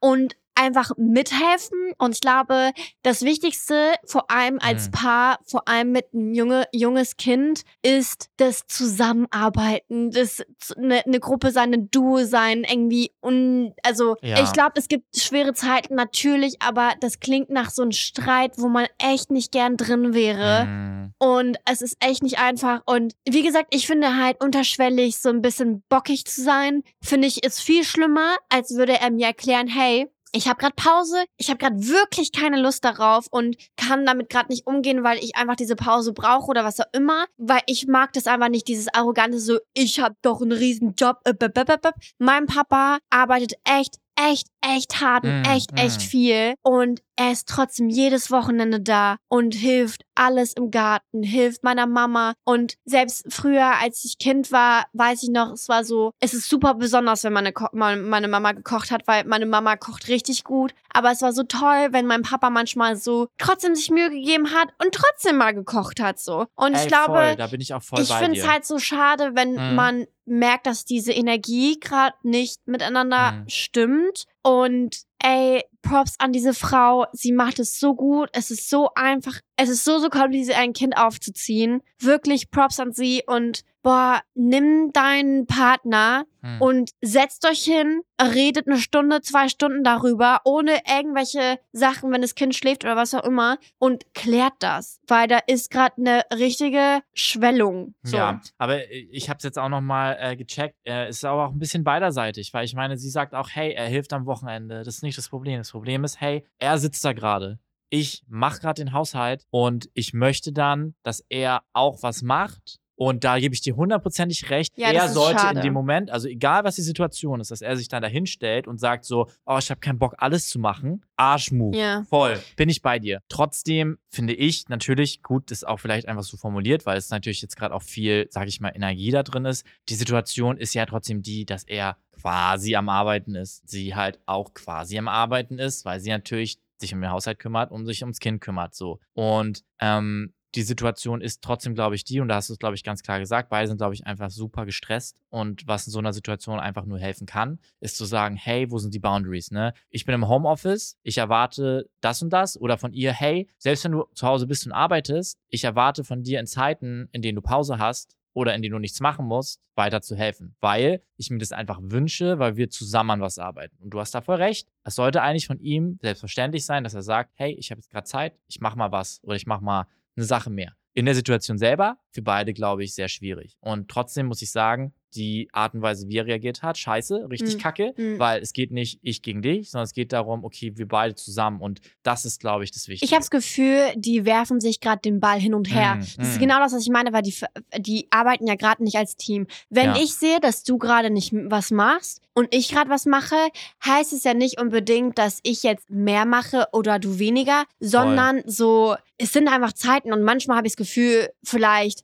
und einfach mithelfen. Und ich glaube, das Wichtigste, vor allem als mhm. Paar, vor allem mit einem junge, junges Kind, ist das Zusammenarbeiten, das eine ne Gruppe sein, ein Duo sein, irgendwie. Und also ja. ich glaube, es gibt schwere Zeiten natürlich, aber das klingt nach so einem Streit, wo man echt nicht gern drin wäre. Mhm. Und es ist echt nicht einfach. Und wie gesagt, ich finde halt unterschwellig so ein bisschen bockig zu sein, finde ich ist viel schlimmer, als würde er mir erklären, hey, ich habe gerade Pause, ich habe gerade wirklich keine Lust darauf und kann damit gerade nicht umgehen, weil ich einfach diese Pause brauche oder was auch immer, weil ich mag das einfach nicht, dieses arrogante so, ich habe doch einen riesen Job. Äh, mein Papa arbeitet echt echt, echt hart und mm, echt, mm. echt viel. Und er ist trotzdem jedes Wochenende da und hilft alles im Garten, hilft meiner Mama. Und selbst früher, als ich Kind war, weiß ich noch, es war so, es ist super besonders, wenn meine, meine Mama gekocht hat, weil meine Mama kocht richtig gut. Aber es war so toll, wenn mein Papa manchmal so trotzdem sich Mühe gegeben hat und trotzdem mal gekocht hat, so. Und Ey, ich glaube, voll, da bin ich auch voll ich finde es halt so schade, wenn mm. man merkt, dass diese Energie gerade nicht miteinander mm. stimmt. Und ey, Props an diese Frau. Sie macht es so gut. Es ist so einfach. Es ist so, so kompliziert, ein Kind aufzuziehen. Wirklich Props an sie und boah, nimm deinen Partner hm. und setzt euch hin, redet eine Stunde, zwei Stunden darüber, ohne irgendwelche Sachen, wenn das Kind schläft oder was auch immer und klärt das, weil da ist gerade eine richtige Schwellung. So. Ja, aber ich habe es jetzt auch noch mal äh, gecheckt. Er ist aber auch ein bisschen beiderseitig, weil ich meine, sie sagt auch, hey, er hilft am Wochenende. Das ist nicht das Problem. Das Problem ist, hey, er sitzt da gerade. Ich mache gerade den Haushalt und ich möchte dann, dass er auch was macht. Und da gebe ich dir hundertprozentig recht. Ja, er sollte schade. in dem Moment, also egal was die Situation ist, dass er sich dann dahin stellt und sagt so, oh, ich habe keinen Bock, alles zu machen. Arschmove. Ja. Voll. Bin ich bei dir. Trotzdem finde ich natürlich, gut, das ist auch vielleicht einfach so formuliert, weil es natürlich jetzt gerade auch viel, sage ich mal, Energie da drin ist. Die Situation ist ja trotzdem die, dass er quasi am Arbeiten ist. Sie halt auch quasi am Arbeiten ist, weil sie natürlich sich um ihr Haushalt kümmert und sich ums Kind kümmert, so. Und ähm, die Situation ist trotzdem, glaube ich, die, und da hast du es, glaube ich, ganz klar gesagt, beide sind, glaube ich, einfach super gestresst. Und was in so einer Situation einfach nur helfen kann, ist zu sagen, hey, wo sind die Boundaries? Ne? Ich bin im Homeoffice, ich erwarte das und das. Oder von ihr, hey, selbst wenn du zu Hause bist und arbeitest, ich erwarte von dir in Zeiten, in denen du Pause hast, oder in denen du nichts machen musst, weiter zu helfen. Weil ich mir das einfach wünsche, weil wir zusammen an was arbeiten. Und du hast da voll recht. Es sollte eigentlich von ihm selbstverständlich sein, dass er sagt, hey, ich habe jetzt gerade Zeit, ich mach mal was oder ich mach mal eine Sache mehr. In der Situation selber, für beide, glaube ich, sehr schwierig. Und trotzdem muss ich sagen, die Art und Weise, wie er reagiert hat, scheiße, richtig Mhm. kacke, Mhm. weil es geht nicht ich gegen dich, sondern es geht darum, okay, wir beide zusammen und das ist, glaube ich, das Wichtige. Ich habe das Gefühl, die werfen sich gerade den Ball hin und her. Mm, Das ist mm. genau das, was ich meine, weil die, die arbeiten ja gerade nicht als Team. Wenn Ja. ich sehe, dass du gerade nicht was machst und ich gerade was mache, heißt es ja nicht unbedingt, dass ich jetzt mehr mache oder du weniger, sondern so, es sind einfach Zeiten und manchmal habe ich das Gefühl, vielleicht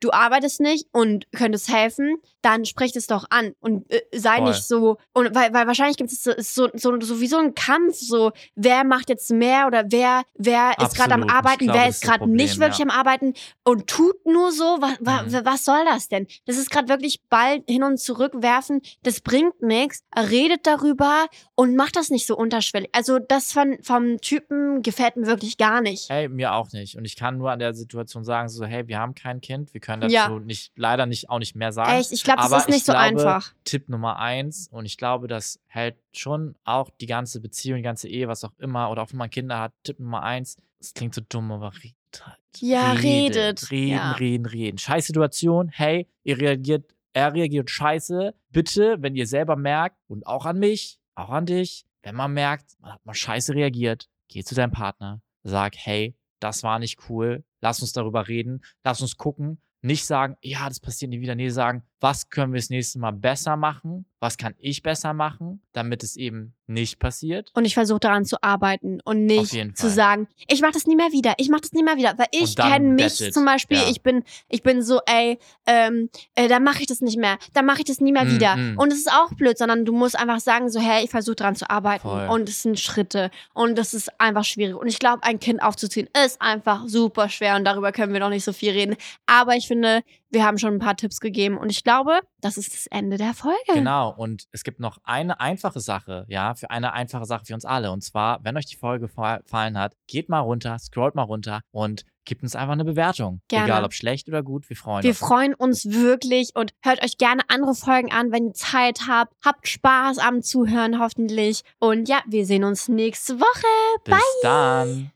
du arbeitest nicht und könntest helfen, dann sprich es doch an und äh, sei Voll. nicht so und weil, weil wahrscheinlich gibt es so, so, so, so wie so ein Kampf, so wer macht jetzt mehr oder wer wer ist gerade am Absolut. Arbeiten, glaube, wer ist gerade nicht wirklich ja. am Arbeiten und tut nur so, was, Mhm. was soll das denn? Das ist gerade wirklich Ball hin und zurück werfen, das bringt nichts. Redet darüber und macht das nicht so unterschwellig. Also das von, vom Typen gefällt mir wirklich gar nicht. Hey, mir auch nicht. Und ich kann nur an der Situation sagen, so, hey, wir haben kein Kind, wir können dazu Ja. nicht, leider nicht, auch nicht mehr sagen. Echt, ich glaube, das ist nicht ich so glaube, einfach. Tipp Nummer eins, und ich glaube, das hält schon auch die ganze Beziehung, die ganze Ehe, was auch immer, oder auch wenn man Kinder hat, Tipp Nummer eins, es klingt so dumm, aber redet halt. Ja, redet. Reden, Ja. reden, reden. Scheiß Situation, hey, ihr reagiert, er reagiert scheiße. Bitte, wenn ihr selber merkt, und auch an mich, auch an dich, wenn man merkt, man hat mal scheiße reagiert, geh zu deinem Partner, sag, hey, das war nicht cool, lass uns darüber reden, lass uns gucken. Nicht sagen, ja, das passiert nie wieder. Nee, sagen, was können wir das nächste Mal besser machen? Was kann ich besser machen, damit es eben nicht passiert? Und ich versuche daran zu arbeiten und nicht zu sagen, ich mache das nie mehr wieder, ich mache das nie mehr wieder, weil ich kenne mich it. zum Beispiel, Ja. ich bin, ich bin so, ey, ähm, äh, dann mache ich das nicht mehr, dann mache ich das nie mehr Mm, wieder. mm. Und es ist auch blöd, sondern du musst einfach sagen, so, hey, ich versuche daran zu arbeiten Voll. und es sind Schritte und das ist einfach schwierig. Und ich glaube, ein Kind aufzuziehen ist einfach super schwer und darüber können wir noch nicht so viel reden. Aber ich finde, wir haben schon ein paar Tipps gegeben und ich glaube, das ist das Ende der Folge. Genau, und es gibt noch eine einfache Sache, ja, für eine einfache Sache für uns alle. Und zwar, wenn euch die Folge fa- gefallen hat, geht mal runter, scrollt mal runter und gebt uns einfach eine Bewertung. Gerne. Egal ob schlecht oder gut, wir freuen Wir uns. freuen uns wirklich und hört euch gerne andere Folgen an, wenn ihr Zeit habt. Habt Spaß am Zuhören hoffentlich. Und ja, wir sehen uns nächste Woche. Bis dann.